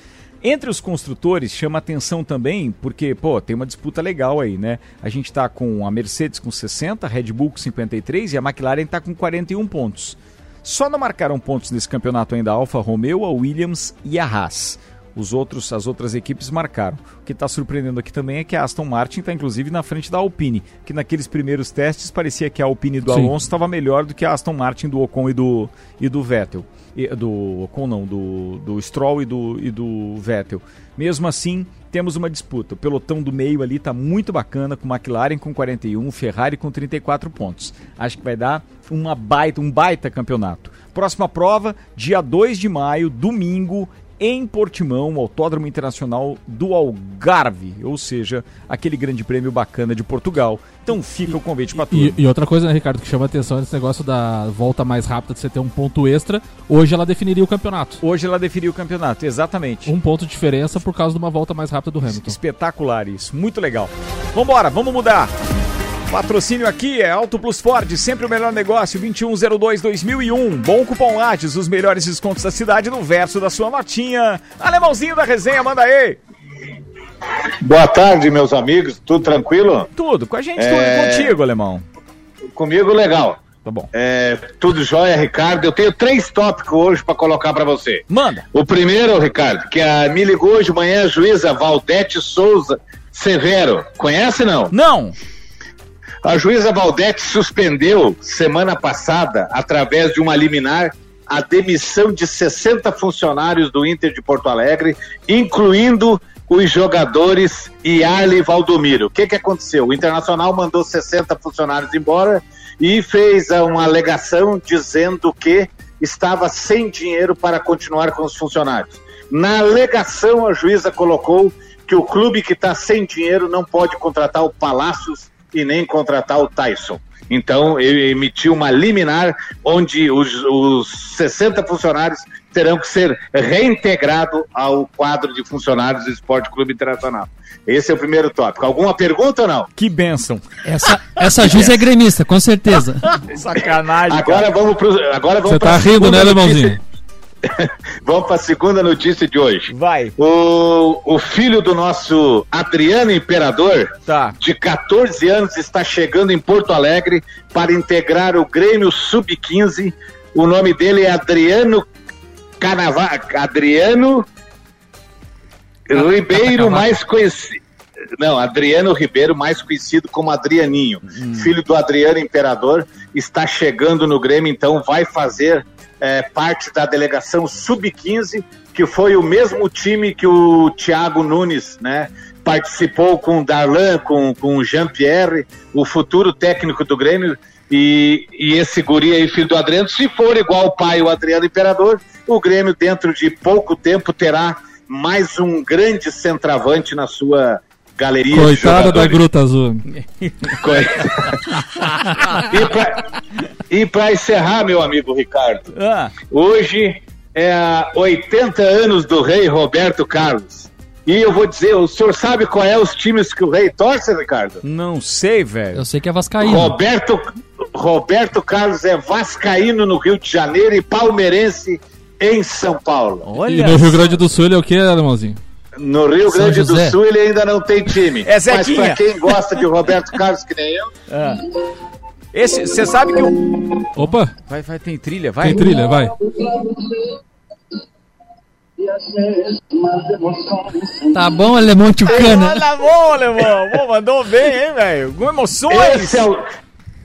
Entre os construtores, chama atenção também, porque, pô, tem uma disputa legal aí, né? A gente está com a Mercedes com 60, a Red Bull com 53 e a McLaren está com 41 pontos. Só não marcaram pontos nesse campeonato ainda a Alfa Romeo, a Williams e a Haas. Os outros, as outras equipes marcaram. O que está surpreendendo aqui também é que a Aston Martin está inclusive na frente da Alpine, que naqueles primeiros testes parecia que a Alpine do Sim. Alonso estava melhor do que a Aston Martin do Ocon e do, e do Vettel do Ocon não, do, do Stroll e do, e do Vettel. Mesmo assim, temos uma disputa. O pelotão do meio ali está muito bacana, com McLaren com 41, Ferrari com 34 pontos. Acho que vai dar uma baita, um baita campeonato. Próxima prova, dia 2 de maio, domingo, em Portimão, Autódromo Internacional do Algarve, ou seja, aquele grande prêmio bacana de Portugal. Então fica o convite para tudo. E, e, outra coisa, né, Ricardo, que chama atenção é esse negócio da volta mais rápida de você ter um ponto extra. Hoje ela definiria o campeonato. Hoje ela definiria o campeonato, exatamente. Um ponto de diferença por causa de uma volta mais rápida do Hamilton. Espetacular isso, muito legal. Vambora, vamos mudar. Patrocínio aqui é Auto Plus Ford, sempre o melhor negócio, 2102-2001. Bom cupom Lages, os melhores descontos da cidade no verso da sua notinha. Alemãozinho da resenha, manda aí. Boa tarde, meus amigos, tudo tranquilo? Tudo, com a gente, é... tudo contigo, Alemão. Comigo, legal. Tá bom. É, tudo jóia, Ricardo. Eu tenho três tópicos hoje para colocar para você. Manda. O primeiro, Ricardo, que a, me ligou hoje de manhã a juíza Valdete Souza Severo. Conhece não? Não. A juíza Valdete suspendeu semana passada, através de uma liminar, a demissão de 60 funcionários do Inter de Porto Alegre, incluindo os jogadores e Arley Valdomiro. O que, que aconteceu? O Internacional mandou 60 funcionários embora e fez ah, uma alegação dizendo que estava sem dinheiro para continuar com os funcionários. Na alegação, a juíza colocou que o clube que está sem dinheiro não pode contratar o Palácios e nem contratar o Tyson. Então, ele emitiu uma liminar onde os, os 60 funcionários terão que ser reintegrados ao quadro de funcionários do Esporte Clube Internacional. Esse é o primeiro tópico. Alguma pergunta ou não? Que bênção. Essa, essa juíza é gremista, com certeza. Sacanagem. Agora cara. vamos pro, agora vamos Você tá rindo, né, notícia- alemãozinho? Vamos para a segunda notícia de hoje. Vai. O, o filho do nosso Adriano Imperador, Tá. de 14 anos, está chegando em Porto Alegre para integrar o Grêmio Sub-15. O nome dele é Adriano Canava... Adriano Ribeiro, mais conhecido. Não, Adriano Ribeiro, mais conhecido como Adrianinho, filho do Adriano Imperador, está chegando no Grêmio, então vai fazer é, parte da delegação Sub-15, que foi o mesmo time que o Thiago Nunes, né? Participou com o Darlan, com, com o Jean-Pierre, o futuro técnico do Grêmio, e, e esse guri aí, filho do Adriano, se for igual o pai, o Adriano Imperador, o Grêmio, dentro de pouco tempo, terá mais um grande centroavante na sua galeria de Coitada da. Gruta Azul. E pra- para encerrar, meu amigo Ricardo, Ah, hoje é a 80 anos do rei Roberto Carlos. E eu vou dizer, o senhor sabe qual é os times que o rei torce, Ricardo? não sei, velho. Eu sei que é Vascaíno. Roberto, Roberto Carlos é vascaíno no Rio de Janeiro e palmeirense em São Paulo. Olha. E no Rio Grande do Sul ele é o que, alemãozinho? No Rio São Grande do José. Sul ele ainda não tem time. É Mas Zequinha. para quem gosta de Roberto Carlos, que nem eu, Ah. Esse, você sabe que o. Opa, Vai, vai, tem trilha, vai. tem trilha, vai. Tá bom, alemão tchucana. Olha, bom, alemão. Pô, mandou bem, hein, velho? Com emoções. Esse é o,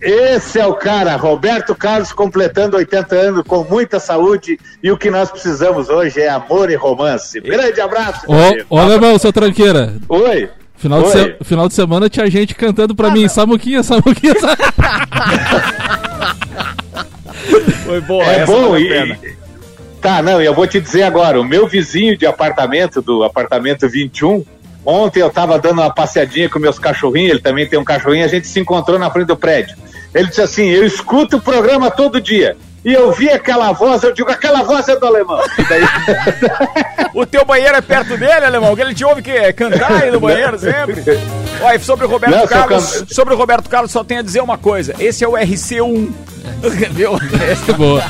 esse é o cara, Roberto Carlos completando 80 anos com muita saúde e o que nós precisamos hoje é amor e romance. Grande abraço. meu Ô, alemão, seu tranqueira. Oi. Final de, Oi. se- final de semana tinha gente cantando pra mim, Samuquinha, Samuquinha, Foi boa, É essa bom e, pena. Tá, não, e eu vou te dizer agora, o meu vizinho de apartamento, do apartamento 21, ontem eu tava dando uma passeadinha com meus cachorrinhos, ele também tem um cachorrinho, a gente se encontrou na frente do prédio. Ele disse assim, eu escuto o programa todo dia. E eu vi aquela voz, eu digo, aquela voz é do alemão. E daí, O teu banheiro é perto dele, alemão? Que ele te ouve que cantar aí no banheiro sempre. Olha, sobre o Roberto Não, Carlos, cam- sobre o Roberto Carlos só tenho a dizer uma coisa. Esse é o RC1. Viu? Boa.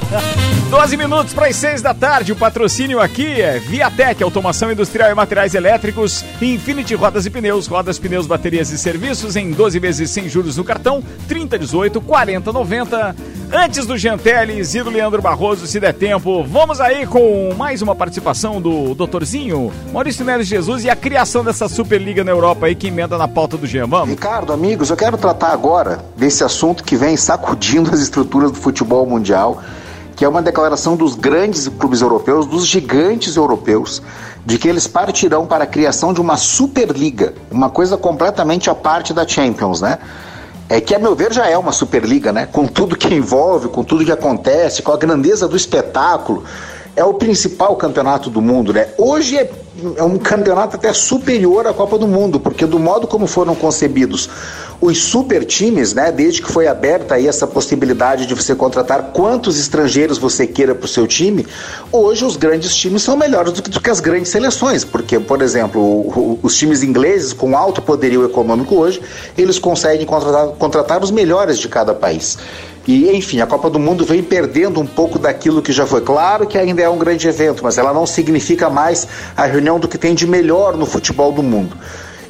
12 minutos para as 6 da tarde. O patrocínio aqui é Viatec, automação industrial e materiais elétricos, Infinity Rodas e Pneus, rodas, pneus, baterias e serviços em 12 vezes sem juros no cartão, 30, 18, 40, 90. Antes do Genteles do Leandro Barroso, se der tempo, vamos aí com mais uma participação do doutorzinho Maurício Neves Jesus e a criação dessa Superliga na Europa aí que emenda na pauta do Jean. Vamos. Ricardo, amigos, eu quero tratar agora desse assunto que vem sacudindo as estruturas do futebol mundial, que é uma declaração dos grandes clubes europeus, dos gigantes europeus, de que eles partirão para a criação de uma Superliga, uma coisa completamente à parte da Champions, né? É que, a meu ver, já é uma Superliga, né? Com tudo que envolve, com tudo que acontece, com a grandeza do espetáculo. É o principal campeonato do mundo, né? Hoje é, é um campeonato até superior à Copa do Mundo, porque do modo como foram concebidos os super times, né? Desde que foi aberta aí essa possibilidade de você contratar quantos estrangeiros você queira para o seu time, hoje os grandes times são melhores do que, do que as grandes seleções, porque, por exemplo, o- o- os times ingleses com alto poderio econômico hoje, eles conseguem contratar, contratar os melhores de cada país. E, enfim, a Copa do Mundo vem perdendo um pouco daquilo que já foi. Claro que ainda é um grande evento, mas ela não significa mais a reunião do que tem de melhor no futebol do mundo.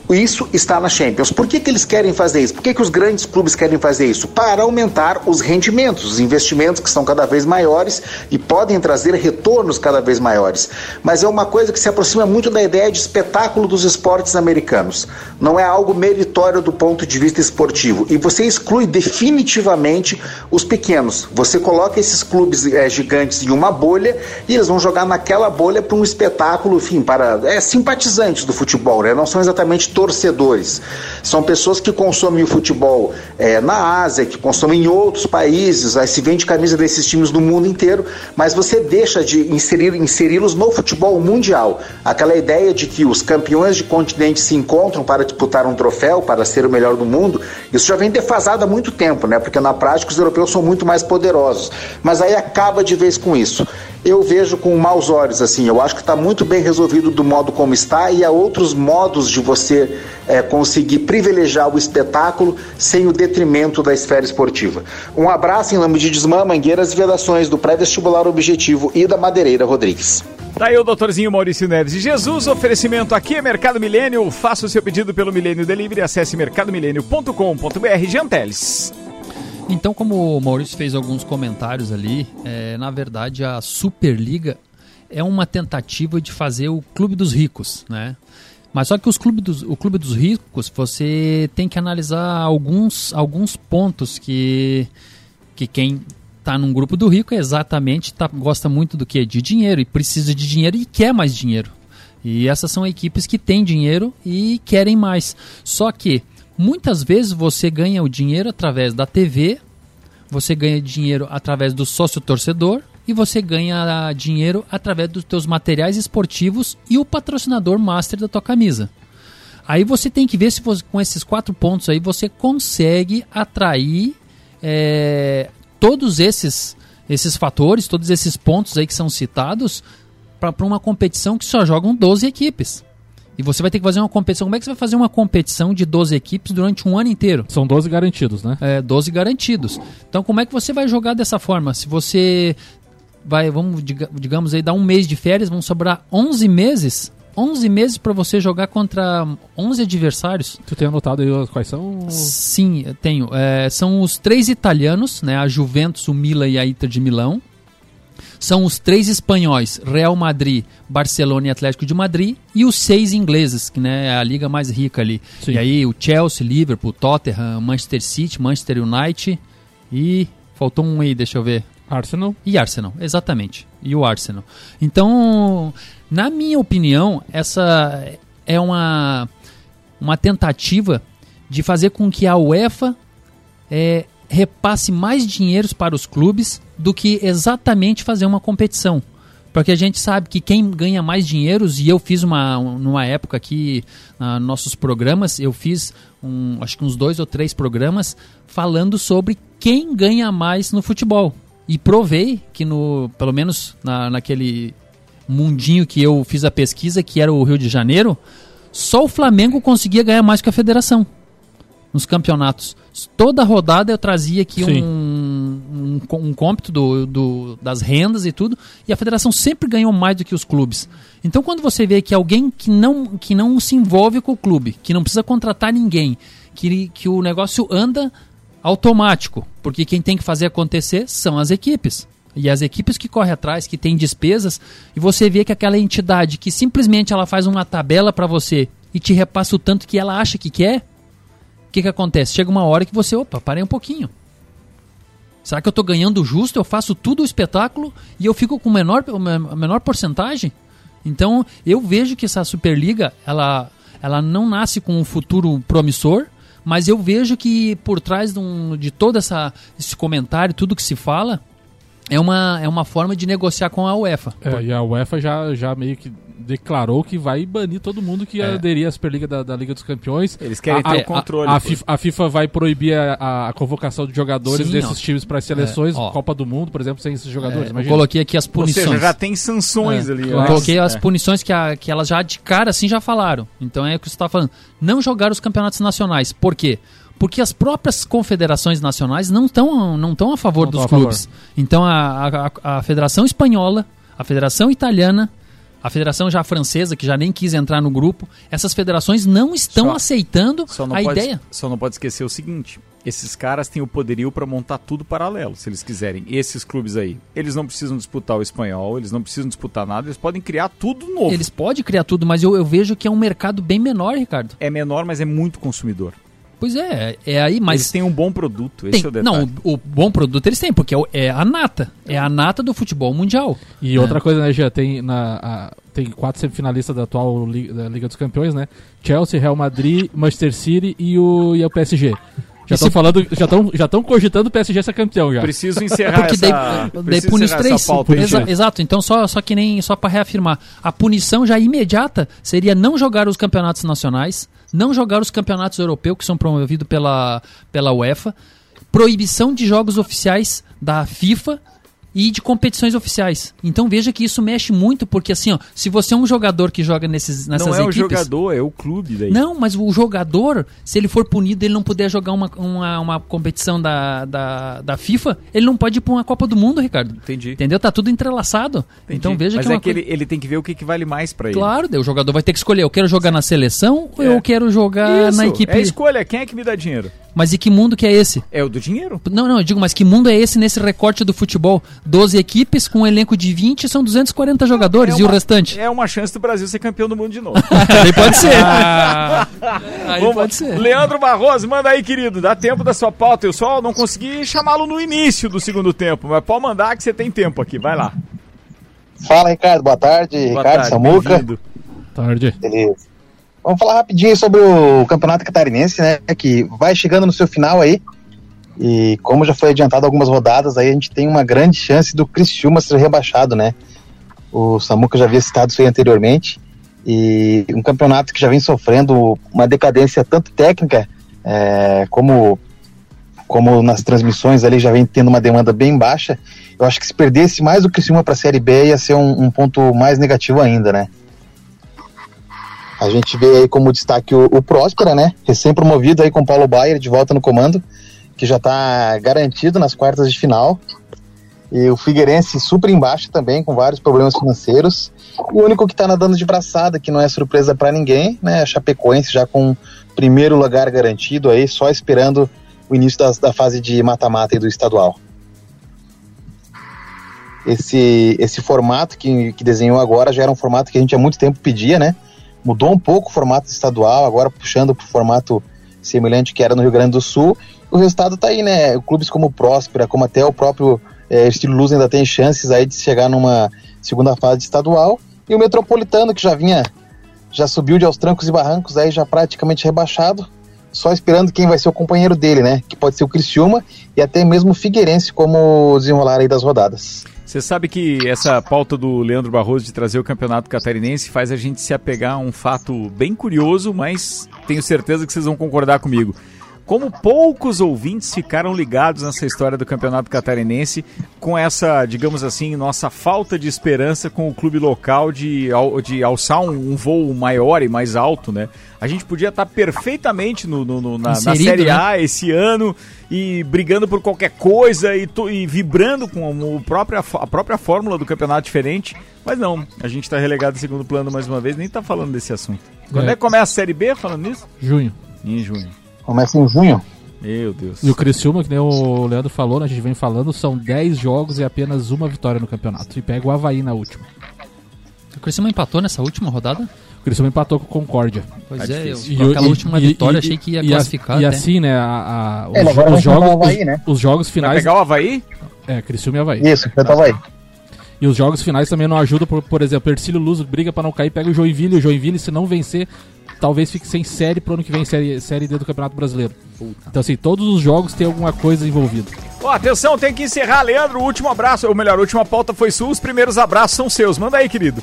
Isso está na Champions. Por que, que eles querem fazer isso? Por que, que os grandes clubes querem fazer isso? Para aumentar os rendimentos, os investimentos que são cada vez maiores e podem trazer retornos cada vez maiores. Mas é uma coisa que se aproxima muito da ideia de espetáculo dos esportes americanos. Não é algo meritório do ponto de vista esportivo. E você exclui definitivamente os pequenos. Você coloca esses clubes é, gigantes em uma bolha e eles vão jogar naquela bolha para um espetáculo, enfim, para é, simpatizantes do futebol, né? não são exatamente torcedores. São pessoas que consomem o futebol é, na Ásia, que consomem em outros países, aí se vende camisa desses times no mundo inteiro, mas você deixa de inserir, inseri-los no futebol mundial. Aquela ideia de que os campeões de continente se encontram para disputar um troféu, para ser o melhor do mundo, isso já vem defasado há muito tempo, né? Porque na prática os europeus são muito mais poderosos. Mas aí acaba de vez com isso eu vejo com maus olhos, assim. Eu acho que está muito bem resolvido do modo como está e há outros modos de você é, conseguir privilegiar o espetáculo sem o detrimento da esfera esportiva. Um abraço em nome de Desmã, Mangueiras e Vedações do Pré-Vestibular Objetivo e da Madeireira Rodrigues. Daí o doutorzinho Maurício Neves de Jesus, oferecimento aqui é Mercado Milênio. Faça o seu pedido pelo Milênio Delivery, acesse mercadomilênio.com.br. Janteles. Então, como o Maurício fez alguns comentários ali, é, na verdade a Superliga é uma tentativa de fazer o clube dos ricos, né? Mas só que os clube dos, o clube dos ricos, você tem que analisar alguns, alguns pontos que, que quem está num grupo do rico exatamente tá, gosta muito do que? De dinheiro e precisa de dinheiro e quer mais dinheiro. E essas são equipes que têm dinheiro e querem mais. Só que Muitas vezes você ganha o dinheiro através da TV, você ganha dinheiro através do sócio torcedor e você ganha dinheiro através dos teus materiais esportivos e o patrocinador master da tua camisa. Aí você tem que ver se você, com esses quatro pontos aí você consegue atrair é, todos esses esses fatores, todos esses pontos aí que são citados para uma competição que só jogam 12 equipes. E você vai ter que fazer uma competição. Como é que você vai fazer uma competição de 12 equipes durante um ano inteiro? São 12 garantidos, né? É, 12 garantidos. Então, como é que você vai jogar dessa forma? Se você vai, vamos, digamos aí, dar um mês de férias, vão sobrar 11 meses. 11 meses para você jogar contra 11 adversários. Tu tem anotado aí quais são? Sim, tenho. É, são os três italianos, né? A Juventus, o Milan e a Inter de Milão. São os três espanhóis, Real Madrid, Barcelona e Atlético de Madrid, e os seis ingleses, que né, é a liga mais rica ali. Sim. E aí o Chelsea, Liverpool, Tottenham, Manchester City, Manchester United e faltou um aí, deixa eu ver. Arsenal. E Arsenal, exatamente. E o Arsenal. Então, na minha opinião, essa é uma, uma tentativa de fazer com que a UEFA é, repasse mais dinheiros para os clubes do que exatamente fazer uma competição. Porque a gente sabe que quem ganha mais dinheiros, e eu fiz uma, numa época aqui, uh, nossos programas, eu fiz um, acho que uns dois ou três programas falando sobre quem ganha mais no futebol. E provei que no, pelo menos na, naquele mundinho que eu fiz a pesquisa, que era o Rio de Janeiro, só o Flamengo conseguia ganhar mais que a federação nos campeonatos. Toda rodada eu trazia aqui um, um, um cômpito do, do, das rendas e tudo, e a federação sempre ganhou mais do que os clubes. Então quando você vê que alguém que não, que não se envolve com o clube, que não precisa contratar ninguém, que, que o negócio anda automático, porque quem tem que fazer acontecer são as equipes. E as equipes que correm atrás, que têm despesas, e você vê que aquela entidade que simplesmente ela faz uma tabela para você e te repassa o tanto que ela acha que quer, que, que acontece? Chega uma hora que você, opa, parei um pouquinho. Será que eu estou ganhando justo? Eu faço tudo o espetáculo e eu fico com menor, menor porcentagem? Então, eu vejo que essa Superliga, ela, ela não nasce com um futuro promissor, mas eu vejo que por trás de, um, de todo essa, esse comentário, tudo que se fala, é uma, é uma forma de negociar com a UEFA. É, e a UEFA já, já meio que declarou que vai banir todo mundo que é. aderir à Superliga da, da, Liga dos Campeões. Eles querem a, ter o controle. A, a, FIFA, a, FIFA, vai proibir a, convocação de jogadores Sim, desses ó. times para as seleções, é, Copa do Mundo, por exemplo, sem esses jogadores. É, eu coloquei aqui as punições. Ou seja, já tem sanções é, ali. Eu coloquei as é. punições que, a, que elas já de cara assim já falaram. Então é o que você está falando. Não jogar os campeonatos nacionais. Por quê? porque as próprias confederações nacionais não estão não tão a favor não dos clubes. Favor. Então a, a, a, Federação Espanhola, a Federação Italiana a federação já francesa, que já nem quis entrar no grupo, essas federações não estão Só- aceitando Só não, a pode, ideia. só não pode esquecer o seguinte: esses caras têm o poderio para montar tudo paralelo, se eles quiserem. Esses clubes aí, eles não precisam disputar o espanhol, eles não precisam disputar nada, eles podem criar tudo novo. Eles podem criar tudo, mas eu, eu vejo que é um mercado bem menor, Ricardo. É menor, mas é muito consumidor. Pois é, é aí, mas. Eles têm um bom produto, esse Tem- é o detalhe. não, o, o bom produto eles têm, porque é, é a nata. É a nata do futebol mundial. E É. outra coisa, né, Jean? Tem, na, a- tem quatro semifinalistas da atual Liga, da Liga dos Campeões, né? Chelsea, Real Madrid, Manchester City e o, e o PSG. Já estão se- falando, já estão já tão cogitando o PSG ser campeão já. Preciso encerrar Porque essa, daí, daí preciso pune os encerrar três. essa pauta aí, Exa- exato, então só, só que nem só para reafirmar. A punição já imediata seria não jogar os campeonatos nacionais, não jogar os campeonatos europeus que são promovidos pela, pela UEFA, proibição de jogos oficiais da FIFA e de competições oficiais. Então veja que isso mexe muito, porque assim, ó, se você é um jogador que joga nesses, nessas Não é o equipes. jogador, é o clube daí. Não, mas o jogador, se ele for punido, ele não puder jogar uma, uma, uma competição da, da, da FIFA, ele não pode ir pra uma Copa do Mundo, Ricardo. Entendi. Entendeu? Tá tudo entrelaçado. Entendi. Então veja Mas que é é uma que ele, ele tem que ver o que, que vale mais pra ele. Claro, o jogador vai ter que escolher. Eu quero jogar na seleção ou É. eu quero jogar Isso, na equipe. É escolha, quem é que me dá dinheiro? Mas e que mundo que é esse? É o do dinheiro. Não, não, eu digo, mas que mundo é esse nesse recorte do futebol? 12 equipes com um elenco de 20 são 240 240 É e o uma- restante? É uma chance do Brasil ser campeão do mundo de novo. Aí pode ser. Ah. Aí Vamos- pode ser. Leandro Barroso, manda aí, querido. Dá tempo da sua pauta. Eu só não consegui chamá-lo no início do segundo tempo, mas pode mandar que você tem tempo aqui. Vai lá. Fala, Ricardo. Boa tarde. Boa Ricardo tarde, Samuca. Tarde. Beleza. Vamos falar rapidinho sobre o Campeonato Catarinense, né? Que vai chegando no seu final aí. E como já foi adiantado algumas rodadas, aí a gente tem uma grande chance do Criciúma ser rebaixado, né? O Samuca já havia citado isso aí anteriormente. E um campeonato que já vem sofrendo uma decadência tanto técnica é, como como nas transmissões ali já vem tendo uma demanda bem baixa, eu acho que se perdesse mais o Criciúma para a Série B ia ser um, um ponto mais negativo ainda, né? A gente vê aí como destaque o, o Próspera, né? Recém-promovido aí com o Paulo Baier de volta no comando, que já está garantido nas quartas de final. E o Figueirense super embaixo também, com vários problemas financeiros. E o único que está nadando de braçada, que não é surpresa para ninguém, né? A Chapecoense já com primeiro lugar garantido aí, só esperando o início da fase de mata-mata aí do estadual. Esse, esse formato que, que desenhou agora já era um formato que a gente há muito tempo pedia, né? Mudou um pouco o formato estadual, agora puxando para o formato semelhante que era no Rio Grande do Sul. O resultado tá aí, né? Clubes como Próspera, como até o próprio eh, Estilo Luz ainda tem chances aí de chegar numa segunda fase estadual. E o Metropolitano, que já vinha, já subiu de aos trancos e barrancos, aí já praticamente rebaixado, só esperando quem vai ser o companheiro dele, né? Que pode ser o Criciúma e até mesmo o Figueirense, como desenrolar aí das rodadas. Você sabe que essa pauta do Leandro Barroso de trazer o campeonato catarinense faz a gente se apegar a um fato bem curioso, mas tenho certeza que vocês vão concordar comigo. Como poucos ouvintes ficaram ligados nessa história do campeonato catarinense, com essa, digamos assim, nossa falta de esperança com o clube local de, de alçar um, um voo maior e mais alto, né? A gente podia estar perfeitamente no, no- no- na, na Inserido, Série né? A esse ano e brigando por qualquer coisa e, to- e vibrando com o própria, a própria fórmula do campeonato diferente. Mas não, a gente está relegado em segundo plano mais uma vez, nem tá falando desse assunto. Quando é, É. que começa a Série B falando nisso? Junho. Em junho. Começa em junho. Meu Deus. E o Criciúma, que nem o Leandro falou, né, a gente vem falando, são 10 jogos e apenas uma vitória no campeonato. E pega o Havaí na última. O Criciúma empatou nessa última rodada? O Criciúma empatou com o Concórdia. Pois Tá é, eu- com aquela última vitória achei que ia e a- classificar E, até. assim, né, a, a- os, vai os jogos, Havaí, os, né? os jogos finais... Vai pegar o Havaí? É, Criciúma e Havaí. Isso, enfrentar o Havaí. E os jogos finais também não ajudam, por, por exemplo, Ercílio Luz briga pra não cair, pega o Joinville, o Joinville se não vencer, talvez fique sem série pro ano que vem, série, série D do Campeonato Brasileiro. Então assim, todos os jogos têm alguma coisa envolvida. Ó, atenção, tem que encerrar, Leandro. O último abraço, ou melhor, a última pauta foi sua, os primeiros abraços são seus. Manda aí, querido.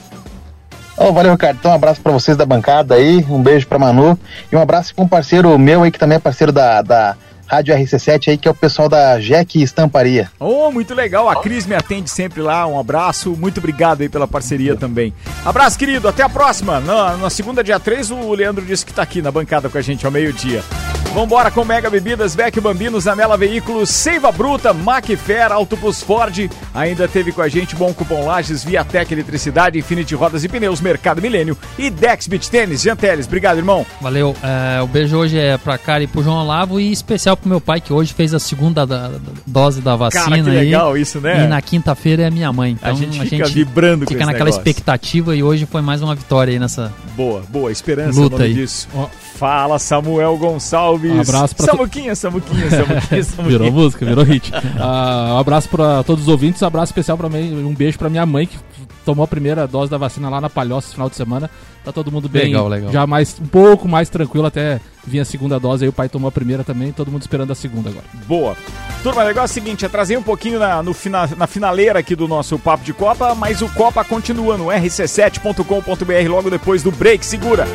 Ô, valeu, Ricardo. Então, um abraço pra vocês da bancada aí, um beijo pra Manu e um abraço pra um parceiro meu aí que também é parceiro da, da, Rádio RC7 aí, que é o pessoal da Jack Estamparia. Oh, muito legal. A Cris me atende sempre lá. Um abraço. Muito obrigado aí pela parceria também. Abraço, querido. Até a próxima. Na, na segunda, dia 3, o Leandro disse que tá aqui na bancada com a gente ao meio-dia. Vambora com Mega Bebidas, Beck Bambinos, Anela Veículos, Seiva Bruta, Macfer, Auto Plus Ford. Ainda teve com a gente Bom Cupom Lages, Viatec Eletricidade, Infinity Rodas e Pneus, Mercado Milênio e Dex Beach Tênis. Janteles, obrigado, irmão. Valeu. É, o beijo hoje é pra Cara e pro João Olavo e especial pro meu pai que hoje fez a segunda da- da- dose da vacina. Cara, que aí. legal isso, né? E na quinta-feira é minha mãe. Então A gente fica vibrando com Fica esse naquela negócio. expectativa e hoje foi mais uma vitória aí nessa. Boa, boa. Esperança Luta é o nome aí. disso. Fala, Samuel Gonçalves. Um abraço pra Samuquinha, Samuquinha, Samuquinha, Samuquinha. Virou música, virou hit. Ah, um abraço pra todos os ouvintes, um abraço especial pra mim, um beijo pra minha mãe que tomou a primeira dose da vacina lá na Palhoça esse final de semana. Tá todo mundo bem, Legal, legal. já mais um pouco mais tranquilo até vir a segunda dose, aí o pai tomou a primeira também, todo mundo esperando a segunda agora. Boa. Turma, o negócio é o seguinte, atrasei um pouquinho na, no fina, na finaleira aqui do nosso Papo de Copa, mas o Copa continua no rc7.com.br logo depois do break. Segura!